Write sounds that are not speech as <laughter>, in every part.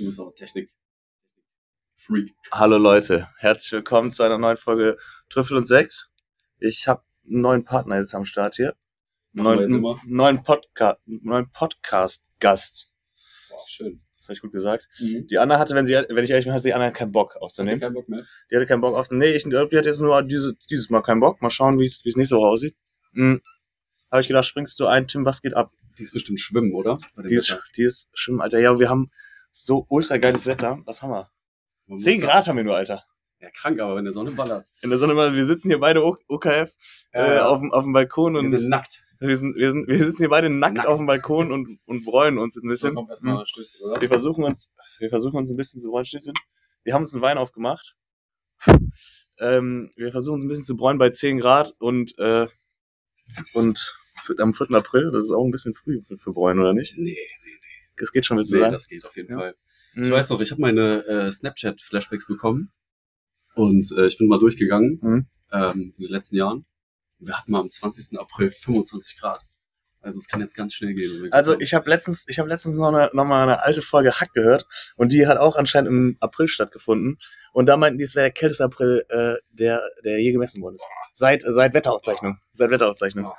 Du bist auch Technik. Freak. Hallo Leute, herzlich willkommen zu einer neuen Folge Trüffel und Sekt. Ich habe einen neuen Partner jetzt am Start hier. Neuen, neuen, Podca neuen Podcast-Gast. Boah, schön. Das habe ich gut gesagt. Mhm. Die Anna hatte, wenn, sie, wenn ich ehrlich bin, hatte die Anna keinen Bock aufzunehmen. ihr keinen Bock mehr? Die hatte keinen Bock auf. Nee, ich glaube, die hat jetzt nur diese, dieses Mal keinen Bock. Mal schauen, wie es nächste Woche aussieht. Mhm. Habe ich gedacht, springst du ein, Tim, was geht ab? Die ist bestimmt schwimmen, oder? Die ist, die ist schwimmen, Alter. Ja, wir haben so ultra geiles Wetter. Was haben wir? Man muss 10 sagen- Grad haben wir nur, Alter. Ja, krank, aber wenn der Sonne ballert. In der Sonne mal, wir sitzen hier beide OKF äh, Ja. auf, dem, auf dem Balkon Wir und sind nackt. wir, sind, wir, sind, wir sitzen hier beide nackt, Nackt. auf dem Balkon und, und bräunen uns ein bisschen. kommt erstmal Stößchen, oder? Wir versuchen uns, wir versuchen uns ein bisschen zu bräunen. Stößchen. Wir haben uns einen Wein aufgemacht. Ähm, wir versuchen uns ein bisschen zu bräunen bei 10 Grad und, äh, und am 4. April, das ist auch ein bisschen früh für, Bräunen, oder nicht? Nee, Das geht schon, du nee, das geht auf jeden Ja. Fall. Mhm. Ich weiß noch, ich habe meine äh, Snapchat-Flashbacks bekommen und äh, ich bin mal durchgegangen Mhm. ähm, in den letzten Jahren. Wir hatten mal am 20. April 25 Grad. Also es kann jetzt ganz schnell gehen. Also ich habe letztens, ich habe letztens noch, eine, noch mal eine alte Folge Hack gehört und die hat auch anscheinend im April stattgefunden und da meinten die, es wäre der kälteste April, äh, der, der je gemessen worden ist. Seit, seit Wetteraufzeichnung. Seit Wetteraufzeichnung.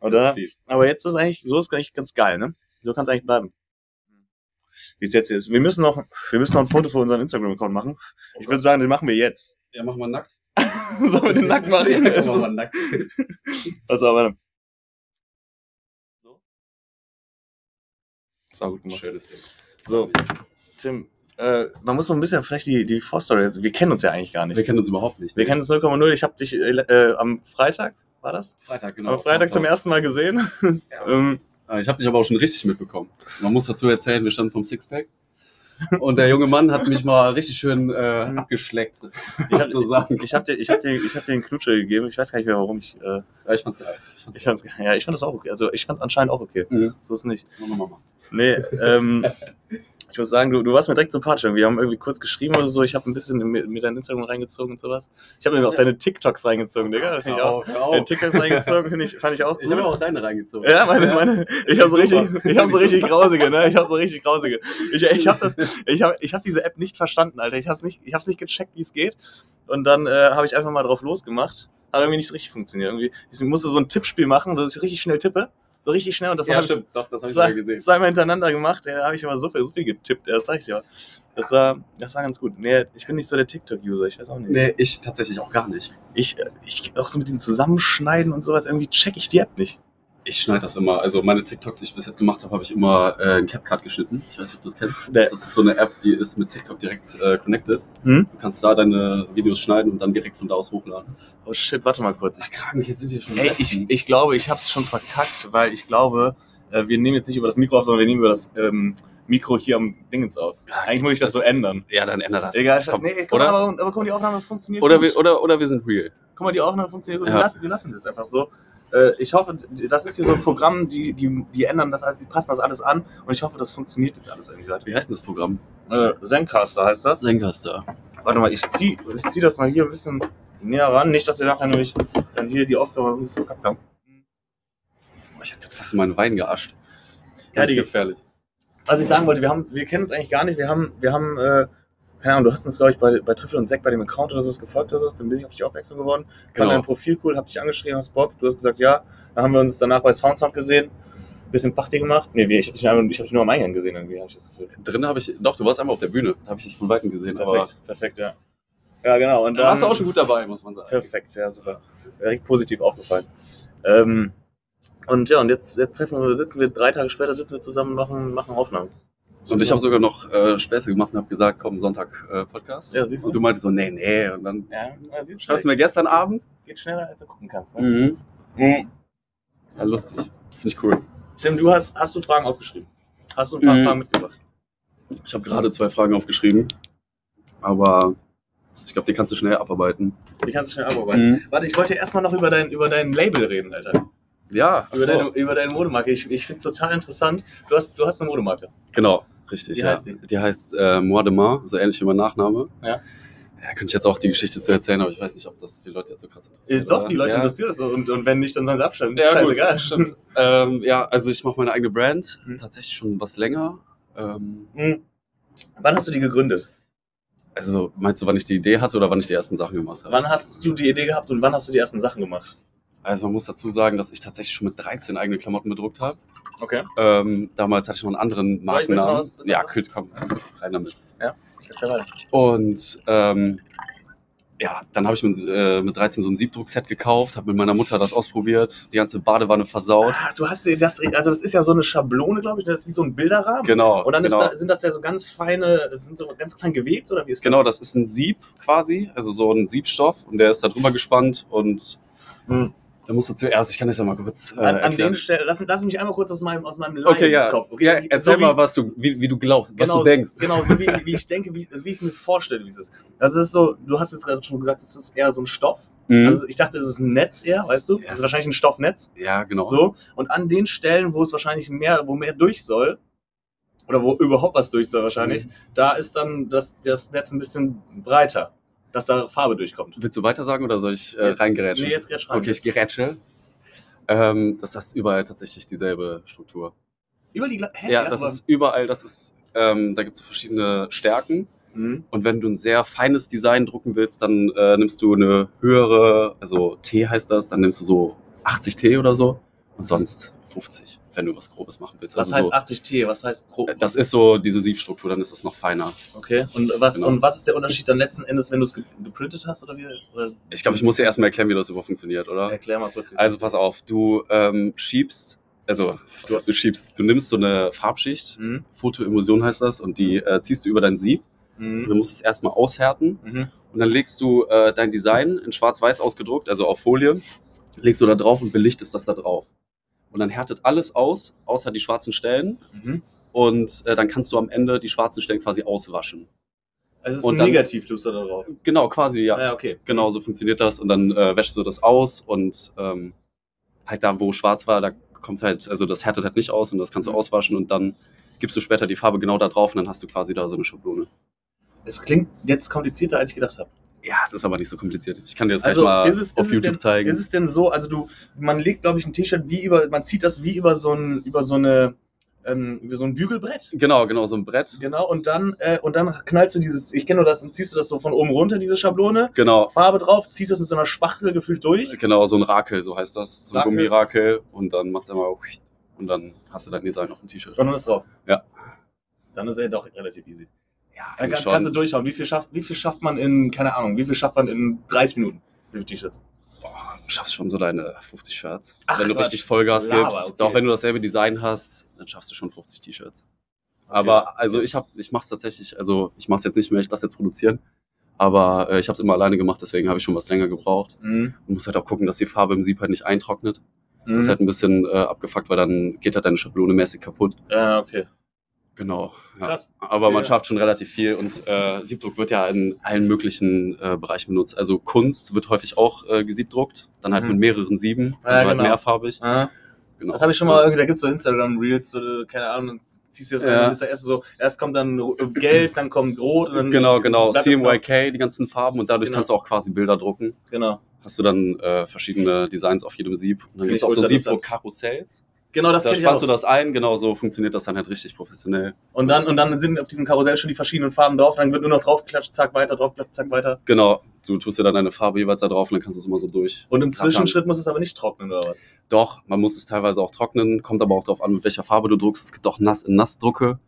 Oder? Aber jetzt ist eigentlich, so ist eigentlich ganz geil, ne? So kann es eigentlich bleiben. Wie es jetzt ist. Wir müssen noch, wir müssen noch ein Foto für unseren Instagram-Account machen. Ich würde sagen, den machen wir jetzt. Ja, machen wir nackt. <laughs> Sollen wir den nackt machen? Ja, machen wir mal nackt. <laughs> Also, aber. So. Ist auch gut gemacht. Schönes Ding. So, Tim, äh, man muss noch ein bisschen vielleicht die, die Vorstory, wir kennen uns ja eigentlich gar nicht. Wir kennen uns überhaupt nicht. Wir kennen uns 0,0. Ich habe dich äh, äh, am Freitag, war das? Freitag, genau. am Freitag zum ersten Mal gesehen. Ja. <laughs> ähm, Ich habe dich aber auch schon richtig mitbekommen. Man muss dazu erzählen, wir standen vom Sixpack. Und der junge Mann hat mich mal richtig schön äh, Mhm. abgeschleckt. ich habe <laughs> so hab dir, ich hab dir, ich hab dir einen Knutsche gegeben. Ich weiß gar nicht mehr, warum ich. Äh, Ja, ich fand's geil. Ich fand's ich fand's, ja, ich fand das auch okay. Also ich fand's anscheinend auch okay. Mhm. So ist nicht. Mach mal, mach mal. Nee, ähm, <laughs> ich muss sagen, du, du warst mir direkt sympathisch. Wir haben irgendwie kurz geschrieben oder so. Ich habe ein bisschen mir, dein Instagram reingezogen und sowas. Ich habe mir auch deine TikToks reingezogen, Digga. Das finde ich auch. Deine. TikToks reingezogen, finde ich, fand ich auch Ich habe gut. auch deine reingezogen. Ja, meine, meine, ich habe so richtig, ich habe so richtig grausige, ne? Ich habe so richtig grausige. Ich, ich habe das, <laughs> ich habe, ich habe diese App nicht verstanden, Alter. Ich habe es nicht, ich habe nicht gecheckt, wie es geht. Und dann äh, habe ich einfach mal drauf losgemacht. Hat irgendwie nicht so richtig funktioniert. Irgendwie, ich musste so ein Tippspiel machen, dass ich richtig schnell tippe, so richtig schnell. Und das ja, war stimmt. Doch, das habe ich zwei, mal gesehen. zweimal hintereinander gemacht. Ja, da habe ich immer so viel, so viel getippt. Das sag ich ja. Das war, das war ganz gut. Nee, ich bin nicht so der TikTok-User. Ich weiß auch nicht. Nee, ich tatsächlich auch gar nicht. Ich, äh, ich auch so mit dem Zusammenschneiden und sowas irgendwie check ich die App nicht. Ich schneide das immer. Also meine TikToks, die ich bis jetzt gemacht habe, habe ich immer äh, in CapCut geschnitten. Ich weiß nicht, ob du das kennst. Nee. Das ist so eine App, die ist mit TikTok direkt äh, connected. Hm? Du kannst da deine Videos schneiden und dann direkt von da aus hochladen. Oh shit, warte mal kurz. Ich Krank, jetzt sind hier schon Ey, ich, ich glaube, ich habe es schon verkackt, weil ich glaube, äh, wir nehmen jetzt nicht über das Mikro auf, sondern wir nehmen über das ähm, Mikro hier am Dingens auf. Eigentlich muss ich das so ändern. Ja, dann ändere das. Egal, Komm. nee, guck oder, aber, aber guck mal, die Aufnahme funktioniert oder, gut. wir, oder, oder wir sind real. guck mal, die Aufnahme funktioniert gut. Ja. Wir lassen, wir lassen es jetzt einfach so. Äh, ich hoffe, das ist hier so ein Programm, die, die, die ändern das alles, die passen das alles an und ich hoffe, das funktioniert jetzt alles irgendwie. Wie heißt denn das Programm? Äh, Zencaster heißt das. Zencaster. Warte mal, ich zieh, ich zieh das mal hier ein bisschen näher ran, nicht, dass wir nachher nämlich dann hier die Aufgabe verkackt haben. Ich hab grad fast in meinen Wein geascht. Ja, Ganz die- gefährlich. was ich sagen wollte, wir haben, wir kennen uns eigentlich gar nicht. Wir haben, wir haben, äh, keine Ahnung, du hast uns, glaube ich, bei, bei Trüffel und Sekt bei dem Account oder sowas gefolgt oder sowas, dann bin ich auf dich aufmerksam geworden. Fand Genau. dein Profil cool, hab dich angeschrieben, hast Bock, du hast gesagt, ja. Dann haben wir uns danach bei Soundsound gesehen, bisschen Party gemacht. Nee, ich habe dich, hab dich nur am Eingang gesehen, irgendwie, habe ich das Gefühl. Drin habe ich, doch, du warst einmal auf der Bühne. Habe ich dich von Weitem gesehen. Perfekt, perfekt, ja. Ja, genau. Und da warst du auch schon gut dabei, muss man sagen. Perfekt, ja, super. Direkt positiv aufgefallen. Ähm, und ja, und jetzt, jetzt treffen wir, sitzen wir drei Tage später, sitzen wir zusammen und machen, machen Aufnahmen. Und ich habe sogar noch äh, Späße gemacht und habe gesagt, komm, Sonntag äh, Podcast. Ja, siehst du. Und du meintest so, nee, nee. Und dann Ja, ja siehst du, schreibst du mir gestern Abend. geht schneller, als du gucken kannst. Ne? Mhm. Mhm. Ja, lustig. Finde ich cool. Tim, du hast, hast du Fragen aufgeschrieben? Hast du ein paar Mhm. Fragen mitgebracht? Ich habe gerade zwei Fragen aufgeschrieben. Aber ich glaube, die kannst du schnell abarbeiten. Die kannst du schnell abarbeiten. Mhm. Warte, ich wollte erstmal noch über dein, über dein Label reden, Alter. Ja, Über, so. deine, über deine Modemarke. Ich, ich finde es total interessant. Du hast, du hast eine Modemarke. genau, richtig. Wie ja. heißt die? Die heißt äh, Moi de Mar, so ähnlich wie mein Nachname. Ja. Ja, könnte ich jetzt auch die Geschichte zu erzählen, aber ich weiß nicht, ob das die Leute jetzt so krass Äh, interessiert. doch, oder? die Leute ja. interessiert das. so. Und, und wenn nicht, dann sollen sie abschalten. Ja, gut, Scheißegal. stimmt. ähm, ja, also ich mache meine eigene Brand, Mhm. tatsächlich schon was länger. Ähm, Mhm. Wann hast du die gegründet? Also meinst du, wann ich die Idee hatte oder wann ich die ersten Sachen gemacht habe? Wann hast du die Idee gehabt und wann hast du die ersten Sachen gemacht? Also man muss dazu sagen, dass ich tatsächlich schon mit 13 eigene Klamotten bedruckt habe. Okay. Ähm, damals hatte ich noch einen anderen Markennamen. was- du ja, was? Kult, komm, rein damit. Erzähl weiter. Und ähm, ja, dann habe ich mit, äh, mit 13 so ein Siebdruckset gekauft, habe mit meiner Mutter das ausprobiert, die ganze Badewanne versaut. Ach, du hast dir das, also das ist ja so eine Schablone, glaube ich, das ist wie so ein Bilderrahmen. Genau, Und dann genau. da, sind das ja so ganz feine, sind so ganz klein gewebt oder wie ist Genau, das? das ist ein Sieb quasi, also so ein Siebstoff und der ist da drüber gespannt und Hm. Da musst du zuerst, ich kann das ja mal kurz äh, An, an den Stellen, lass, lass mich einmal kurz aus meinem, aus meinem Okay, ja. Laienkopf. ja erzähl So mal, was du, wie, wie du glaubst, was genau, du denkst. Genau, so wie, wie ich denke, wie, wie ich es mir vorstelle, wie es ist. Das ist so, du hast jetzt gerade schon gesagt, es ist eher so ein Stoff. Mhm. Also ich dachte, es ist ein Netz eher, weißt du? Es ist wahrscheinlich ein Stoffnetz. ja, genau. So. Und an den Stellen, wo es wahrscheinlich mehr, wo mehr durch soll, oder wo überhaupt was durch soll wahrscheinlich, Mhm. da ist dann das, das Netz ein bisschen breiter, dass da Farbe durchkommt. Willst du weiter sagen oder soll ich äh, Jetzt- reingerätschen? Nee, jetzt gerade schreiben. okay, ich gerätsche. Ähm, das ist überall tatsächlich dieselbe Struktur. Über die Hä? Ja, das ist überall, das ist, ähm, da gibt es verschiedene Stärken. Mhm. Und wenn du ein sehr feines Design drucken willst, dann äh, nimmst du eine höhere, also T heißt das, dann nimmst du so 80 T oder so und sonst 50, wenn du was Grobes machen willst. Was also heißt 80 T? Was heißt grob? so, das ist so diese Siebstruktur, dann ist das noch feiner. Okay. Und was, Genau. und was ist der Unterschied dann letzten Endes, wenn du es ge geprintet hast oder wie? Oder Ich glaube, ich muss dir erstmal erklären, wie das überhaupt funktioniert, oder? Erklär mal kurz. Also pass auf, du ähm, schiebst, also Du- du schiebst? Du nimmst so eine Farbschicht, Mhm. Photoemulsion heißt das, und die äh, ziehst du über dein Sieb. Mhm. du musst es erstmal aushärten Mhm. und dann legst du äh, dein Design in schwarz-weiß ausgedruckt, also auf Folie, legst du da drauf und belichtest das da drauf. Und dann härtet alles aus, außer die schwarzen Stellen. Mhm. Und äh, dann kannst du am Ende die schwarzen Stellen quasi auswaschen. Also es ist Und ein dann- da drauf. Genau, quasi, ja. Ja, okay. Genau, so funktioniert das. Und dann äh, wäschst du das aus und ähm, halt da, wo schwarz war, da kommt halt, also das härtet halt nicht aus und das kannst du Mhm. auswaschen und dann gibst du später die Farbe genau da drauf und dann hast du quasi da so eine Schablone. Es klingt jetzt komplizierter, als ich gedacht habe. Ja, es ist aber nicht so kompliziert. Ich kann dir das Also, gleich mal ist es- auf ist YouTube denn- zeigen. Ist es denn so, also du, man legt, glaube ich, ein T-Shirt wie über, man zieht das wie über so ein, über so eine, ähm, über so ein Bügelbrett. Genau, genau, so ein Brett. Genau, und dann, äh, und dann knallst du dieses, ich kenne nur das, dann ziehst du das so von oben runter, diese Schablone, Genau, Farbe drauf, ziehst das mit so einer Spachtel gefühlt durch. genau, so ein Rakel, so heißt das. So ein Rakel. Gummirakel und dann machst du einmal und dann hast du dein Design auf dem T-Shirt. Und dann ist drauf. Ja. Dann ist er doch relativ easy. Ja, Dann kannst, kannst du durchhauen. Wie viel, schafft, wie viel schafft man in, keine Ahnung, wie viel schafft man in 30 Minuten? Wie viele T-Shirts? Boah, du schaffst schon so deine 50 Shirts. Ach, wenn du Quatsch. richtig Vollgas Laber, gibst. okay. Doch wenn du dasselbe Design hast, dann schaffst du schon 50 T-Shirts. Aber also ich habe, ich mache es tatsächlich, also ich mache es jetzt nicht mehr, ich lasse jetzt produzieren. Aber äh, ich habe es immer alleine gemacht, deswegen habe ich schon was länger gebraucht. Mhm. Du musst halt auch gucken, dass die Farbe im Sieb halt nicht eintrocknet. Das Mhm. ist halt ein bisschen äh, abgefuckt, weil dann geht halt deine Schablone mäßig kaputt. Ja, okay. Genau. Ja. Krass. Aber man Ja. schafft schon relativ viel und äh, Siebdruck wird ja in allen möglichen äh, Bereichen benutzt. Also Kunst wird häufig auch äh, gesiebdruckt, dann halt Mhm. mit mehreren Sieben, Ja, also halt genau. mehrfarbig. Ah. Genau. Das habe ich schon mal irgendwie, da gibt's so Instagram-Reels, so, keine Ahnung, dann ziehst du das rein, Ja. dann ist der erste so, erst kommt dann ro- Gelb, dann kommt Rot und dann. Genau, genau. CMYK, die ganzen Farben und dadurch Genau. kannst du auch quasi Bilder drucken. Genau. Hast du dann äh, verschiedene Designs auf jedem Sieb. Und dann gibt es auch so Siebdruck-Karussells. Genau, das Da kenn ich spannst auch. du das ein, genau so funktioniert das dann halt richtig professionell. Und dann, und dann sind auf diesem Karussell schon die verschiedenen Farben drauf, dann wird nur noch draufgeklatscht, zack, weiter, draufgeklatscht, zack, weiter. Genau, du tust dir dann deine Farbe jeweils da drauf und dann kannst du es immer so durch. Und im. Zwischenschritt muss es aber nicht trocknen, oder was? Doch, man muss es teilweise auch trocknen, kommt aber auch darauf an, mit welcher Farbe du druckst. Es gibt auch nass in nass Drucke.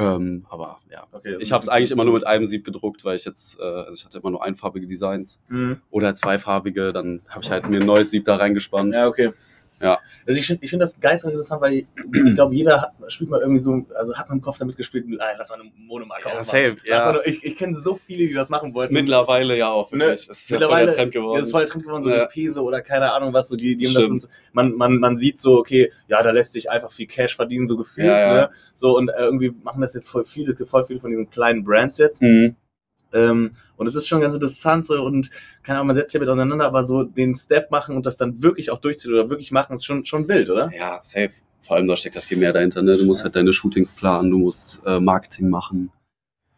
Ähm, aber ja, Okay, ich habe es eigentlich immer nur mit einem Sieb gedruckt, weil ich jetzt, äh, also ich hatte immer nur einfarbige Designs Mhm. oder zweifarbige. Dann habe ich halt mir ein neues Sieb da reingespannt. Ja, okay. Ja. Also ich finde ich find das geistig interessant, weil ich, ich glaube, jeder hat, spielt mal irgendwie so, also hat man im Kopf damit gespielt, ah, lass mal eine Monomarke Ja, aufmachen. safe, ja. Mal- Ich, ich kenne so viele, die das machen wollten. Mittlerweile ja auch. Ne. Das ist ja voll Mittlerweile der Trend geworden. das ist voll der Trend geworden, so Ja. durch Peso oder keine Ahnung was, so die, die das und, man, man, man sieht so, okay, ja, da lässt sich einfach viel Cash verdienen, so gefühlt, Ja, ja. ne? So, und äh, irgendwie machen das jetzt voll viele, voll viele von diesen kleinen Brands jetzt. Mhm. Ähm, und es ist schon ganz interessant so und keine Ahnung, man setzt sich damit auseinander, aber so den Step machen und das dann wirklich auch durchziehen oder wirklich machen, ist schon, schon wild, oder? Ja, safe. Vor allem da steckt ja viel mehr dahinter. Ne? Du musst Ja. halt deine Shootings planen, du musst äh, Marketing machen.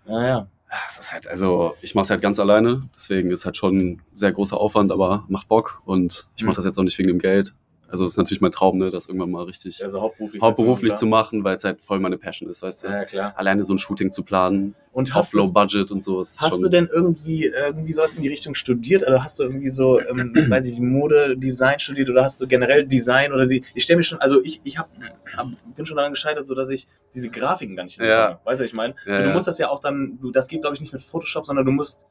Ja, ja. Es ist halt, also ich mache es halt ganz alleine, deswegen ist halt schon ein sehr großer Aufwand, aber macht Bock und ich mache Mhm. das jetzt auch nicht wegen dem Geld. Also es ist natürlich mein Traum, ne, das irgendwann mal richtig Also hauptberuflich. hauptberuflich zu machen. weil es halt voll meine Passion ist, weißt du. Ja, klar. Alleine so ein Shooting zu planen, Und auf hast Low Budget und so. Ist hast du denn irgendwie, irgendwie sowas in die Richtung studiert? Oder hast du irgendwie so, ähm, <clears throat> weiß ich, Mode, Design studiert oder hast du generell Design oder sie? Ich stelle mir schon, also ich, ich hab, hab, bin schon daran gescheitert, so dass ich diese Grafiken gar nicht Ja. hinbekomme. Weißt du, was ich meine? Ja, so, du ja. musst das ja auch dann, du, das geht glaube ich nicht mit Photoshop, sondern du musst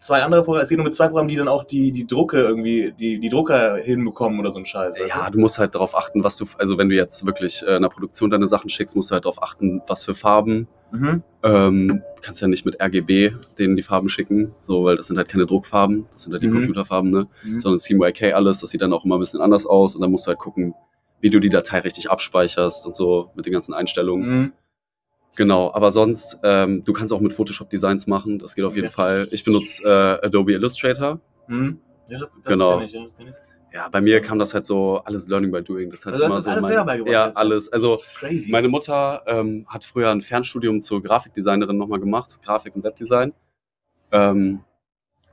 zwei andere Programme, es geht nur mit zwei Programmen, die dann auch die, die Drucke irgendwie, die, die Drucker hinbekommen oder so ein Scheiß. Ja, du musst halt darauf achten, was du, also wenn du jetzt wirklich äh, in der Produktion deine Sachen schickst, musst du halt darauf achten, was für Farben. du? Mhm. Ähm, du kannst ja nicht mit RGB denen die Farben schicken, so, weil das sind halt keine Druckfarben, das sind halt die Mhm. Computerfarben, ne? Mhm. Sondern CMYK alles, das sieht dann auch immer ein bisschen anders aus und dann musst du halt gucken, wie du die Datei richtig abspeicherst und so mit den ganzen Einstellungen. Mhm. Genau, aber sonst, ähm, du kannst auch mit Photoshop Designs machen, das geht auf jeden Okay. Fall. Ich benutze äh, Adobe Illustrator. Mhm. Ja, das, das Genau. ich, ja, das. Ja, bei mir kam das halt so alles Learning by Doing. Das hat Also immer das so alles mein- selber beigebracht Ja, alles. Also Crazy. meine Mutter ähm, hat früher ein Fernstudium zur Grafikdesignerin nochmal gemacht, Grafik und Webdesign. Ähm,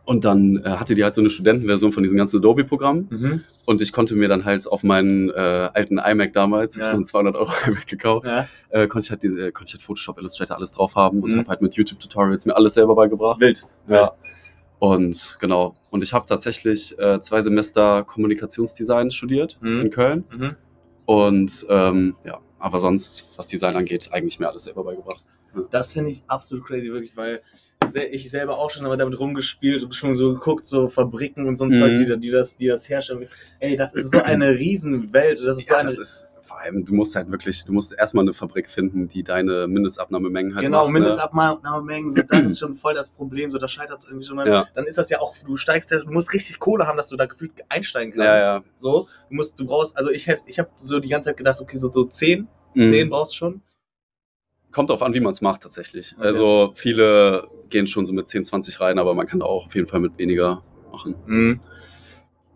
und dann äh, hatte die halt so eine Studentenversion von diesem ganzen Adobe-Programm. mhm. Und ich konnte mir dann halt auf meinen äh, alten iMac damals, ich Ja. hab so einen 200 Euro <laughs> iMac gekauft, Ja. äh, konnte ich halt diese, konnte ich halt Photoshop, Illustrator alles drauf haben und Mhm. habe halt mit YouTube-Tutorials mir alles selber beigebracht. Wild. Ja. Und genau. Und ich habe tatsächlich äh, zwei Semester Kommunikationsdesign studiert Mhm. in Köln. Mhm. Und ähm, ja, aber sonst, was Design angeht, eigentlich mir alles selber beigebracht. Das finde ich absolut crazy, wirklich, weil ich selber auch schon damit rumgespielt und schon so geguckt, so Fabriken und so ein Mhm. Zeug, die, da- die, das, die das herstellen. Ey, das ist so eine <clears throat> Riesenwelt. Das ist so Ja, eine, das ist vor allem, du musst halt wirklich, du musst erstmal eine Fabrik finden, die deine Mindestabnahmemengen halt genau, macht, ne? Mindestabnahmemengen, so, das ist <clears throat> schon voll das Problem, so, da scheitert es irgendwie schon mal. Ja. Dann ist das ja auch, du steigst ja, du musst richtig Kohle haben, dass du da gefühlt einsteigen kannst. Ja, ja. So, du musst, du brauchst, also ich hätte, ich habe so die ganze Zeit gedacht, okay, so, so 10, Mhm. 10 brauchst du schon. Kommt drauf an, wie man es macht tatsächlich. Okay. Also viele gehen schon so mit 10, 20 rein, aber man kann da auch auf jeden Fall mit weniger machen. Mhm.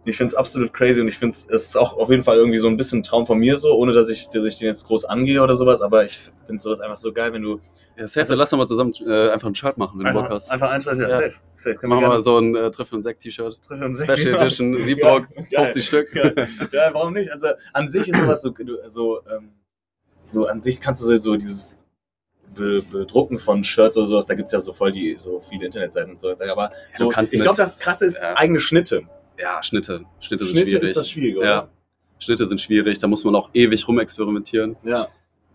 Ich finde es absolut crazy und ich finde es ist auch auf jeden Fall irgendwie so ein bisschen ein Traum von mir so, ohne dass ich, dass ich den jetzt groß angehe oder sowas, aber ich finde sowas einfach so geil, wenn du Ja, safe, lass doch mal zusammen äh, einfach ein Shirt machen, wenn du Bock einfach, hast. einfach einfach, ja, Ja. safe, safe. Können Machen wir mal so ein äh, Trifft und Sekt-T-Shirt. treffen uns. Special <laughs> Ja. Edition, Siebdruck, Ja, geil. 50 Stück. Ja. ja, warum nicht? Also an sich ist sowas so, du- so, ähm, so an sich kannst du so, so dieses Be Bedrucken von Shirts oder sowas, da gibt's ja so voll die, so viele Internetseiten und so. Aber so, ich glaube, das krasse ist ja. eigene Schnitte. Ja, Schnitte. Schnitte sind Schnitte schwierig. ist das Schwierige, oder? Ja. Schnitte sind schwierig, da muss man auch ewig rumexperimentieren. Ja.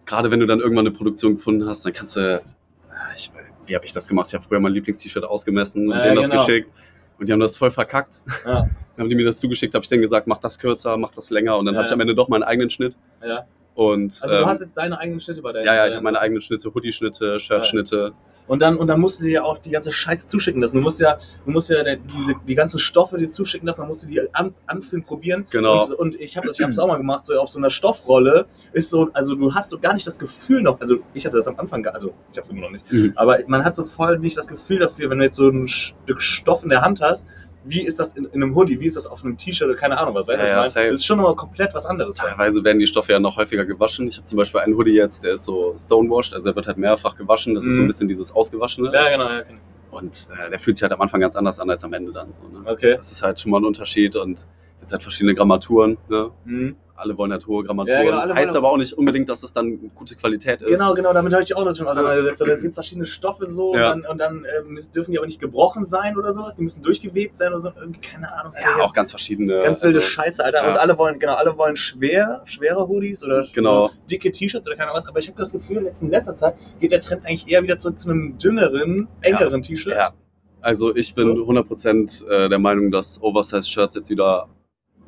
Gerade wenn du dann irgendwann eine Produktion gefunden hast, dann kannst du. Ah, Ich, wie habe ich das gemacht? Ich habe früher mein Lieblings-T-Shirt ausgemessen und Ja, denen das genau. geschickt. Und die haben das voll verkackt. Ja. <laughs> Dann haben die mir das zugeschickt, habe ich denen gesagt, mach das kürzer, mach das länger. Und dann Ja, habe ich am Ende doch meinen eigenen Schnitt. ja. Und, Also du ähm, hast jetzt deine eigenen Schnitte bei deinen ja, ja, ich habe meine eigenen Schnitte, Hoodie-Schnitte, Shirt-Schnitte. Und dann, und dann musst du dir ja auch die ganze Scheiße zuschicken lassen. Du musst ja, du musst ja diese, die ganzen Stoffe dir zuschicken lassen, dann musst du die an, anfühlen, probieren. Genau. Und, und ich habe das, ich hab's auch mal gemacht, so auf so einer Stoffrolle ist so, also du hast so gar nicht das Gefühl noch, also ich hatte das am Anfang, also ich habe es immer noch nicht, Mhm. aber man hat so voll nicht das Gefühl dafür, wenn du jetzt so ein Stück Stoff in der Hand hast, wie ist das in, in einem Hoodie, wie ist das auf einem T-Shirt oder keine Ahnung was, weißt du, Ja, ja, was ich meine? Das ist schon nochmal komplett was anderes. Teilweise werden die Stoffe ja noch häufiger gewaschen. Ich habe zum Beispiel einen Hoodie jetzt, der ist so stonewashed, also er wird halt mehrfach gewaschen. Das ist so ein Mhm. bisschen dieses Ausgewaschene. Ja, genau, ja, genau. Und äh, der fühlt sich halt am Anfang ganz anders an als am Ende dann. So, ne? Okay. Das ist halt schon mal ein Unterschied und jetzt halt verschiedene Grammaturen. Ne? Mhm. Alle wollen halt hohe Grammaturen. Ja, genau, heißt wollen- aber auch nicht unbedingt, dass es dann gute Qualität ist. Genau, genau, damit habe ich auch noch schon auseinandergesetzt. Also, Es gibt verschiedene Stoffe so Ja. und dann, und dann ähm, dürfen die aber nicht gebrochen sein oder sowas. Die müssen durchgewebt sein oder so. Irgendwie, keine Ahnung. Ja, Alter, auch ganz verschiedene. ganz wilde also, Scheiße, Alter. ja. Und alle wollen, genau, alle wollen schwer, schwere Hoodies oder Genau. dicke T-Shirts oder keine Ahnung was. Aber ich habe das Gefühl, in letzter Zeit geht der Trend eigentlich eher wieder zurück zu einem dünneren, engeren T-Shirt. Ja. Also ich bin 100% äh, der Meinung, dass Oversize-Shirts jetzt wieder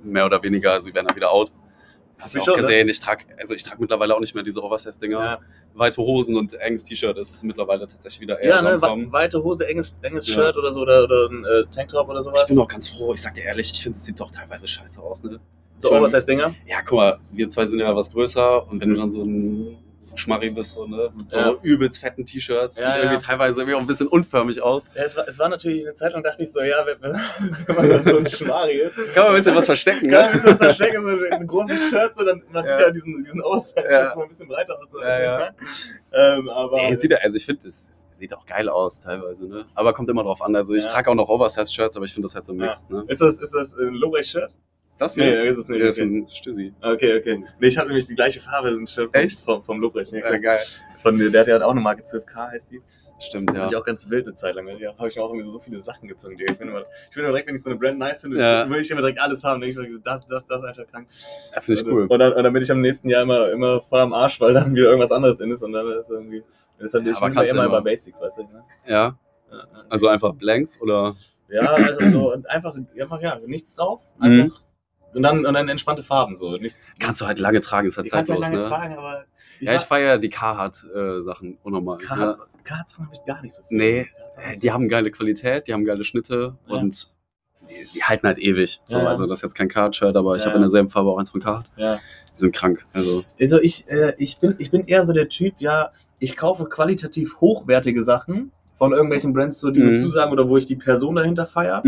mehr oder weniger, sie werden dann wieder out. Hast du auch schon, ne? gesehen, ich trage also ich trag mittlerweile auch nicht mehr diese Oversize-Dinger. Ja, Weite Hosen und enges T-Shirt ist mittlerweile tatsächlich wieder eher ja ne, weite Hose, enges, enges Ja. Shirt oder so oder, oder ein äh, Tanktop oder sowas. Ich bin auch ganz froh, ich sag dir ehrlich, ich finde, es sieht doch teilweise scheiße aus, ne? so Oversize-Dinger. Ja, guck mal, wir zwei sind ja was größer und wenn du dann so ein Schmarri bist, so, ne, mit so Ja. übelst fetten T-Shirts, Ja, sieht irgendwie ja. teilweise irgendwie auch ein bisschen unförmig aus. Ja, es, war, es war natürlich eine Zeit lang, dachte ich so, ja, wenn, <laughs> wenn man dann so ein Schmari ist. Kann man ein bisschen was verstecken, Kann ein ne? bisschen was verstecken, so ein großes Shirt, so, dann, man sieht Ja. ja diesen, diesen Oversize-Shirt Ja. mal ein bisschen breiter aus. So. Ja, ja. <laughs> Ähm, aber Nee, sieht, also ich finde, es sieht auch geil aus teilweise, ne? Aber kommt immer drauf an. Also ich Ja. trage auch noch Oversize-Shirts, aber ich finde das halt so mixed, ne? ist das, ist das ein Low-Shirt? Das Nee, ist es nicht. Das ist Okay, ein Stüssi. okay. okay. Nee, ich habe nämlich die gleiche Farbe, das ist ein Echt? vom, vom Lobrecht. Nee, klar. geil. Von, der, der hat auch eine Marke 12K, heißt die. Stimmt, Ja. ja. ich auch ganz wild eine Zeit lang. Da habe ich mir auch irgendwie so viele Sachen gezogen. Ich bin immer, ich bin immer direkt, wenn ich so eine Brand nice finde, Ja. will ich immer direkt alles haben. Dann denk ich mir, das, das, das, Alter, krank. ja Finde ich cool. Und dann, und dann bin ich am nächsten Jahr immer, immer voll am Arsch, weil dann wieder irgendwas anderes in ist. Und dann ist irgendwie, deshalb Ja, ich bin immer ja bei immer. Basics, weißt du? Ne? Ja, Ja, ja. also einfach Blanks oder. Ja, also so und einfach, einfach ja, nichts drauf, Mhm. Und dann, und dann entspannte Farben, so. Nichts, Kannst du halt lange tragen, ist halt die kannst du halt zeitlos, lange ne? tragen, aber. ja, ich feiere die Carhartt-Sachen unnormal. ja. Cards, Cards habe ich gar nicht so viel. Nee, Äh, Die haben geile Qualität, die haben geile Schnitte Ja. und die, die halten halt ewig. So, Ja. Also das ist jetzt kein Card-Shirt, aber ich habe in derselben Farbe auch eins von Card. Ja. Die sind krank. Also Also ich, äh, ich, bin, ich bin eher so der Typ, ja, ich kaufe qualitativ hochwertige Sachen von irgendwelchen Brands, so, die Mhm. mir zusagen oder wo ich die Person dahinter feiere.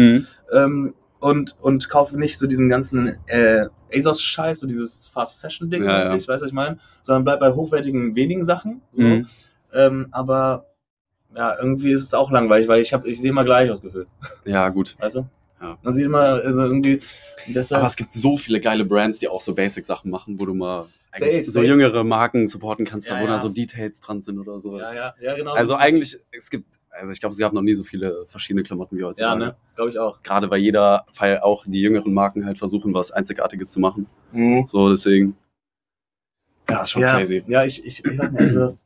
Ähm, und, und kaufe nicht so diesen ganzen äh, ASOS-Scheiß, so dieses Fast-Fashion-Ding, Ja, weißt ja. du, ich weiß, was ich meine, sondern bleib bei hochwertigen, wenigen Sachen. So. Mhm. Ähm, aber ja, irgendwie ist es auch langweilig, weil ich habe, ich sehe immer gleich ausgefüllt, ja, gut. du? Ja. Man sieht immer, also irgendwie, deshalb, Aber es gibt so viele geile Brands, die auch so Basic-Sachen machen, wo du mal Safe, so safe. jüngere Marken supporten kannst, Ja, wo da so Details dran sind oder so. ja, ja, ja, genau. Also so. eigentlich, es gibt, also ich glaube, es gab noch nie so viele verschiedene Klamotten wie ja, heutzutage. ne, glaube ich auch. Gerade weil jeder, weil auch die jüngeren Marken halt versuchen, was Einzigartiges zu machen. So, deswegen. Ja, ist schon ja, crazy. Ja, ich, ich, ich weiß nicht, also,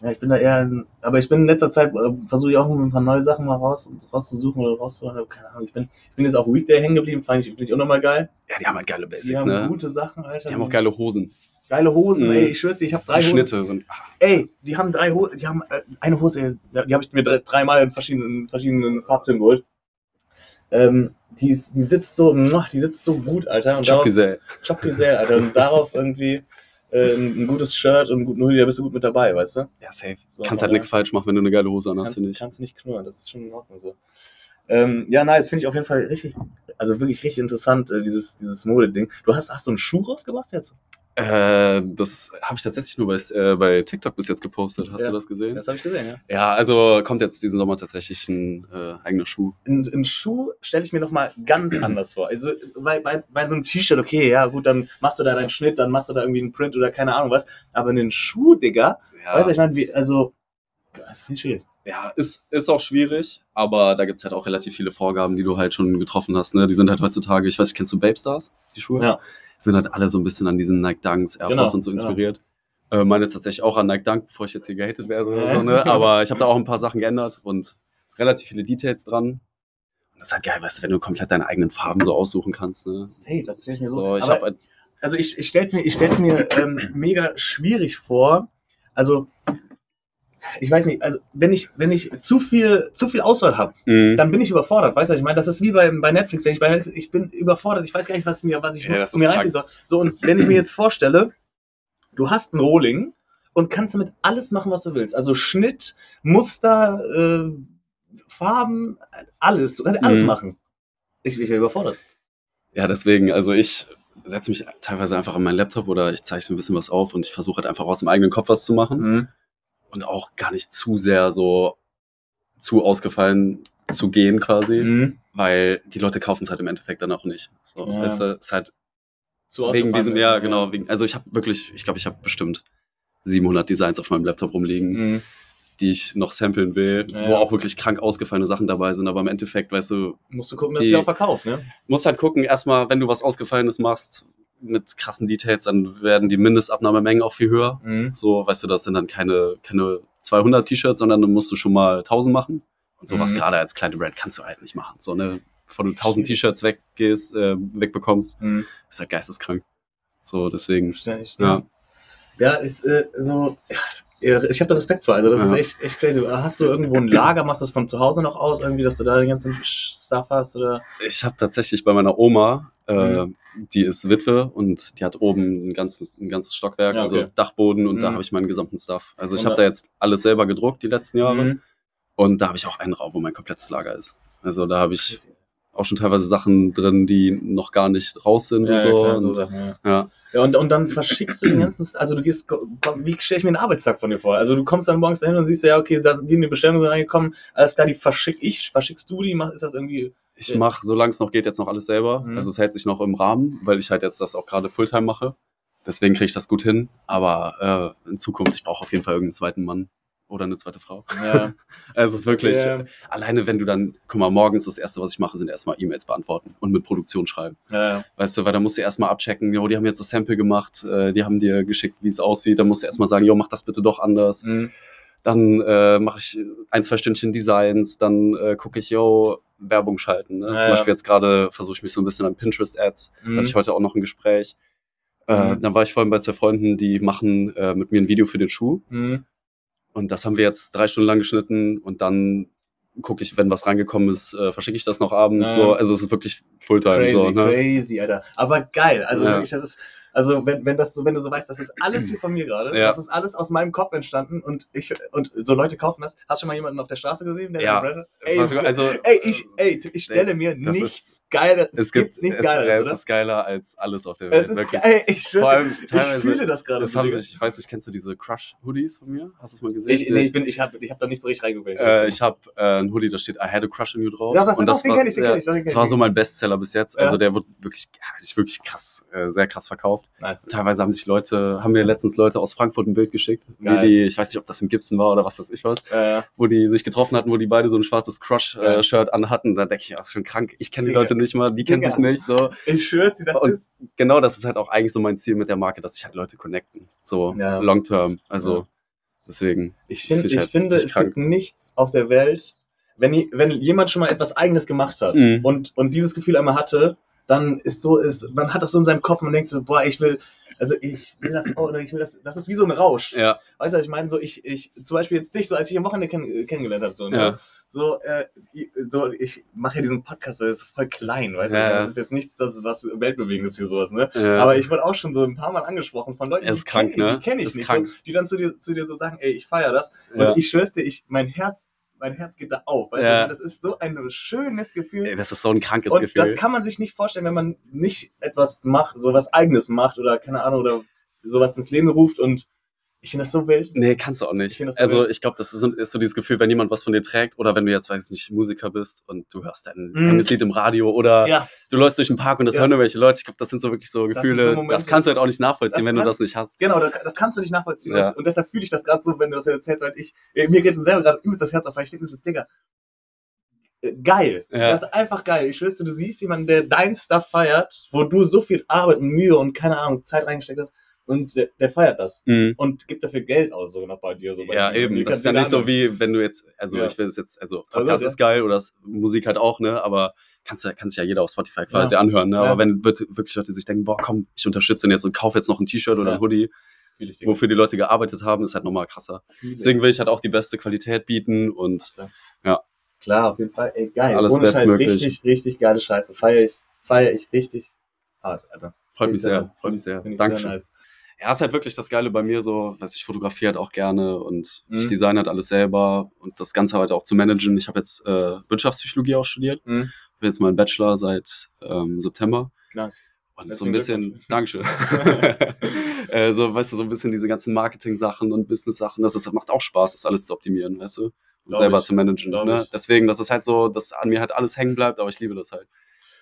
ja, ich bin da eher, in, aber ich bin in letzter Zeit, äh, versuche ich auch ein paar neue Sachen mal raus, rauszusuchen oder rauszuholen, aber keine Ahnung, ich bin, ich bin jetzt auf Weekday hängen geblieben, fand ich, find ich auch nochmal geil. Ja, die haben halt geile Die Basics, haben ne? gute Sachen, Alter. Die haben auch geile Hosen. Geile Hosen, Mhm. ey, ich schwör's dir, ich habe drei Die Hosen. Schnitte sind. ah, Ey, die haben drei Hosen, die haben äh, eine Hose, die habe ich mir drei- dreimal in verschiedenen, in verschiedenen Farbtönen geholt. Ähm, die, ist, die sitzt so, die sitzt so gut, Alter. Jobgesell. Jobgesell, Alter. Und darauf irgendwie äh, ein, ein gutes Shirt und einen guten Hoodie, da bist du gut mit dabei, weißt du? Ja, safe. So, kannst halt nichts falsch machen, wenn du eine geile Hose anhast, kannst, finde ich. kannst nicht knurren, das ist schon in Ordnung so. Ähm, ja, nice, finde ich auf jeden Fall richtig, also wirklich richtig interessant, äh, dieses, dieses Modeding. Du hast, hast du einen Schuh rausgebracht jetzt? Äh, das habe ich tatsächlich nur bei, äh, bei TikTok bis jetzt gepostet. Hast Ja. du das gesehen? Das habe ich gesehen, ja. Ja, also kommt jetzt diesen Sommer tatsächlich ein äh, eigener Schuh. Ein, Schuh stelle ich mir nochmal ganz <clears throat> anders vor. Also bei, bei, bei so einem T-Shirt, okay, ja gut, dann machst du da deinen Schnitt, dann machst du da irgendwie einen Print oder keine Ahnung was. Aber einen Schuh, Digga, Ja, weißt du, ich meine, wie, also, das finde ich schwierig. ja ist, ist auch schwierig, aber da gibt's halt auch relativ viele Vorgaben, die du halt schon getroffen hast. Ne? Die sind halt heutzutage, ich weiß nicht, kennst du Babe Stars, die Schuhe? Ja. Sind halt alle so ein bisschen an diesen Nike Dunks, Air Genau, Force und so genau. inspiriert. Äh, meine tatsächlich auch an Nike Dunk, bevor ich jetzt hier gehatet werde oder so, ne? Aber ich habe da auch ein paar Sachen geändert und relativ viele Details dran. Und das ist halt geil, weißt du, wenn du komplett deine eigenen Farben so aussuchen kannst. Ne? Safe, das stelle ich mir so. So, ich Aber- habe halt, also ich, ich stelle es mir, ich stell's mir ähm, mega schwierig vor. Also ich weiß nicht, also wenn ich, wenn ich zu viel, zu viel Auswahl habe, mh, dann bin ich überfordert. Weißt du, ich meine, das ist wie bei, bei Netflix. Wenn ich bei Netflix, ich bin überfordert, ich weiß gar nicht, was mir, was ich Ja, mir reinziehen soll. So, und wenn ich mir jetzt vorstelle, du hast einen Rohling und kannst damit alles machen, was du willst. Also Schnitt, Muster, äh, Farben, alles. Du kannst alles Mhm. machen. Ich, ich wäre überfordert. Ja, deswegen, also ich setze mich teilweise einfach an meinen Laptop oder ich zeichne ein bisschen was auf und ich versuche halt einfach aus dem eigenen Kopf was zu machen Mhm. Und auch gar nicht zu sehr so zu ausgefallen zu gehen quasi, Mhm. weil die Leute kaufen es halt im Endeffekt dann auch nicht. So, Ja. weißt du, es ist halt Zu wegen diesem, werden, ja genau, wegen, also ich habe wirklich, ich glaube, ich habe bestimmt 700 Designs auf meinem Laptop rumliegen, Mhm. die ich noch samplen will, Ja, wo ja. auch wirklich krank ausgefallene Sachen dabei sind, aber im Endeffekt, weißt du, Musst du gucken, dass Die- sich auch verkauft, ne? musst halt gucken, erstmal, wenn du was Ausgefallenes machst mit krassen Details, dann werden die Mindestabnahmemengen auch viel höher. Mhm. So, weißt du, das sind dann keine, keine 200 T-Shirts, sondern dann musst du schon mal 1000 machen. Und sowas Mhm. gerade als kleine Brand kannst du halt nicht machen. So, ne, du 1000 T-Shirts weggehst, äh, wegbekommst, Mhm. ist halt geisteskrank. So, deswegen, Verständlich, ja. Ja, ist äh, so. Ja, ich habe da Respekt vor. Also das Ja. ist echt, echt crazy. Hast du irgendwo ein Lager, machst du das von zu Hause noch aus, irgendwie, dass du da den ganzen Stuff hast oder? Ich habe tatsächlich bei meiner Oma, äh, Mhm. die ist Witwe und die hat oben ein ganzes, ein ganzes Stockwerk, Ja, okay. also Dachboden und da Mhm. habe ich meinen gesamten Stuff. Also ich habe da- da jetzt alles selber gedruckt die letzten Jahre Mhm. und da habe ich auch einen Raum, wo mein komplettes Lager ist. Also da habe ich auch schon teilweise Sachen drin, die noch gar nicht raus sind Ja, und ja, so. klar, so Sachen, ja. ja. Ja, und, und dann verschickst du den ganzen, also du gehst, wie stelle ich mir einen Arbeitstag von dir vor? Also du kommst dann morgens dahin und siehst ja, okay, da sind die Bestellungen sind reingekommen, alles klar, die verschick ich, verschickst du die, mach, ist das irgendwie, Ich Ja. mache, solange es noch geht, jetzt noch alles selber. Mhm. Also es hält sich noch im Rahmen, weil ich halt jetzt das auch gerade Fulltime mache. Deswegen kriege ich das gut hin. Aber äh, in Zukunft, ich brauche auf jeden Fall irgendeinen zweiten Mann oder eine zweite Frau. Ja. <laughs> Also es ist wirklich, Ja. alleine wenn du dann, guck mal, morgens das Erste, was ich mache, sind erstmal E-Mails beantworten und mit Produktion schreiben. Ja. Weißt du, weil da musst du erstmal abchecken, jo, die haben jetzt das Sample gemacht, äh, die haben dir geschickt, wie es aussieht. Dann musst du erstmal sagen, jo, mach das bitte doch anders. Mhm. Dann äh, mache ich ein, zwei Stündchen Designs, dann äh, gucke ich, yo, Werbung schalten. Ne? Zum. Beispiel jetzt gerade versuche ich mich so ein bisschen an Pinterest-Ads. Mhm. Hatte ich heute auch noch ein Gespräch. Äh, Mhm. Dann war ich vorhin bei zwei Freunden, die machen äh, mit mir ein Video für den Schuh. Mhm. Und das haben wir jetzt drei Stunden lang geschnitten und dann gucke ich, wenn was reingekommen ist, äh, verschicke ich das noch abends. Ja. So. Also es ist wirklich Fulltime. Crazy, so, ne? crazy, Alter. Aber geil. Also Ja. wirklich, das ist, also wenn, wenn das so, wenn du so weißt, das ist alles hier von mir gerade, Ja. das ist alles aus meinem Kopf entstanden und ich und so Leute kaufen das. Hast du schon mal jemanden auf der Straße gesehen, der Ja. Brand Ey, sogar, also, ey, ich, ey, ich stelle mir nichts Geiles, es gibt, nichts ja, es ist geiler als alles auf der Welt. Es ist geil, ich schwöre, ich fühle das gerade. das haben sich, ich weiß nicht, kennst du diese Crush-Hoodies von mir? Hast du es mal gesehen? ich, nee, ich bin, ich habe ich hab da nicht so richtig reingeguckt. äh, ich habe äh, ein Hoodie, da steht I had a crush on you drauf. ja, das, Und das, den war- kenne ich, den ja, kenne ich, Das war so mein Bestseller bis jetzt. Also der wird wirklich, wirklich krass, äh, sehr krass verkauft. Nice. Teilweise haben sich Leute, haben mir letztens Leute aus Frankfurt ein Bild geschickt, wie Geil. die, ich weiß nicht, ob das im Gibson war oder was das ich was, Äh, wo die sich getroffen hatten, wo die beide so ein schwarzes. Crush-Shirt anhatten. Da denke ich, das ist schon krank. Ich kenne die. Leute nicht mal, die kennen sich nicht. So ich schwör's dir, das Und- ist. genau, das ist halt auch eigentlich so mein Ziel mit der Marke, dass sich halt Leute connecten. So Ja. long term. Also Ja. deswegen. Ich, find, ich halt finde, es gibt nichts auf der Welt, wenn, wenn jemand schon mal etwas Eigenes gemacht hat Mhm. und, und dieses Gefühl einmal hatte, dann ist so, ist, man hat das so in seinem Kopf, man denkt so, boah, ich will, also ich will das, oder ich will das, das ist wie so ein Rausch. Ja, Weißt du, ich meine, so ich, ich, zum Beispiel jetzt dich, so als ich am Wochenende kenn, kennengelernt habe, so, ne? Ja. so, äh, so, ich mache ja diesen Podcast, der ist voll klein, weißt Ja, du, ja. das ist jetzt nichts, das, was weltbewegendes für sowas, ne? ja. Aber ich wurde auch schon so ein paar Mal angesprochen von Leuten, die ist kenne, ne? die kenne ich Ist nicht, so, die dann zu dir, zu dir so sagen, ey, ich feiere das. ja. Und ich schwör's dir, ich, mein Herz, mein Herz geht da auf. Weißt Ja. du? Das ist so ein schönes Gefühl. Ey, das ist so ein krankes und Gefühl. das kann man sich nicht vorstellen, wenn man nicht etwas macht, so was Eigenes macht oder keine Ahnung, oder sowas ins Leben ruft. Und ich finde das so wild. Nee, kannst du auch Ich nicht. das so also wild. ich glaube, das ist so, ist so dieses Gefühl, wenn jemand was von dir trägt oder wenn du jetzt, weiß ich nicht, Musiker bist und du hörst dein eigenes Lied im Radio oder Ja, du läufst durch den Park und das Ja. hören irgendwelche Leute. Ich glaube, das sind so wirklich so Das Gefühle, so das, Momente- kannst du halt auch nicht nachvollziehen, Das wenn du kann- das nicht hast. genau, das, das kannst du nicht nachvollziehen. Ja. Und, deshalb fühle ich das gerade so, wenn du das jetzt erzählst, weil ich, äh, mir geht selber gerade übelst das Herz auf, weil ich denke mir so, Digga, äh, geil. Ja. Das ist einfach geil. Ich schwör's dir, du siehst jemanden, der dein Stuff feiert, wo du so viel Arbeit und Mühe und keine Ahnung, Zeit reingesteckt hast und der, der feiert das. Mhm. und gibt dafür Geld aus, so noch bei dir. So bei Ja, dir. eben. Das kannst ist ja nicht so wie, wenn du jetzt, also Ja. ich will es jetzt, also Podcast ja. ist geil oder Musik halt auch, ne? Aber kannst du, kann sich ja jeder auf Spotify quasi Ja. anhören, ne? Ja. Aber wenn wirklich Leute sich denken, boah, komm, ich unterstütze ihn jetzt und kaufe jetzt noch ein T-Shirt oder Ja. ein Hoodie, wofür die Leute gearbeitet haben, ist halt nochmal krasser. Ich. Deswegen will ich halt auch die beste Qualität bieten und Klar, auf jeden Fall. Ey, geil. Alles Ohne Scheiß, bestmöglich. richtig, richtig geile Scheiße. Feier ich, feier ich richtig hart, Alter. freut mich sehr, freut mich sehr. Dankeschön. sehr nice. Ja, ist halt wirklich das Geile bei mir so, was ich fotografiere halt auch gerne und ich Mhm. design halt alles selber und das Ganze halt auch zu managen. Ich habe jetzt äh, Wirtschaftspsychologie auch studiert, Mhm. habe jetzt meinen Bachelor seit ähm, September Nice. und so ein bisschen, <laughs> Dankeschön. <laughs> äh, so, weißt du, so ein bisschen diese ganzen Marketing-Sachen und Business-Sachen, das, ist, macht auch Spaß, das alles zu optimieren, weißt du? Und Glaub selber ich. zu managen. Glaub Ne? ich. Deswegen, das ist halt so, dass an mir halt alles hängen bleibt, aber ich liebe das halt.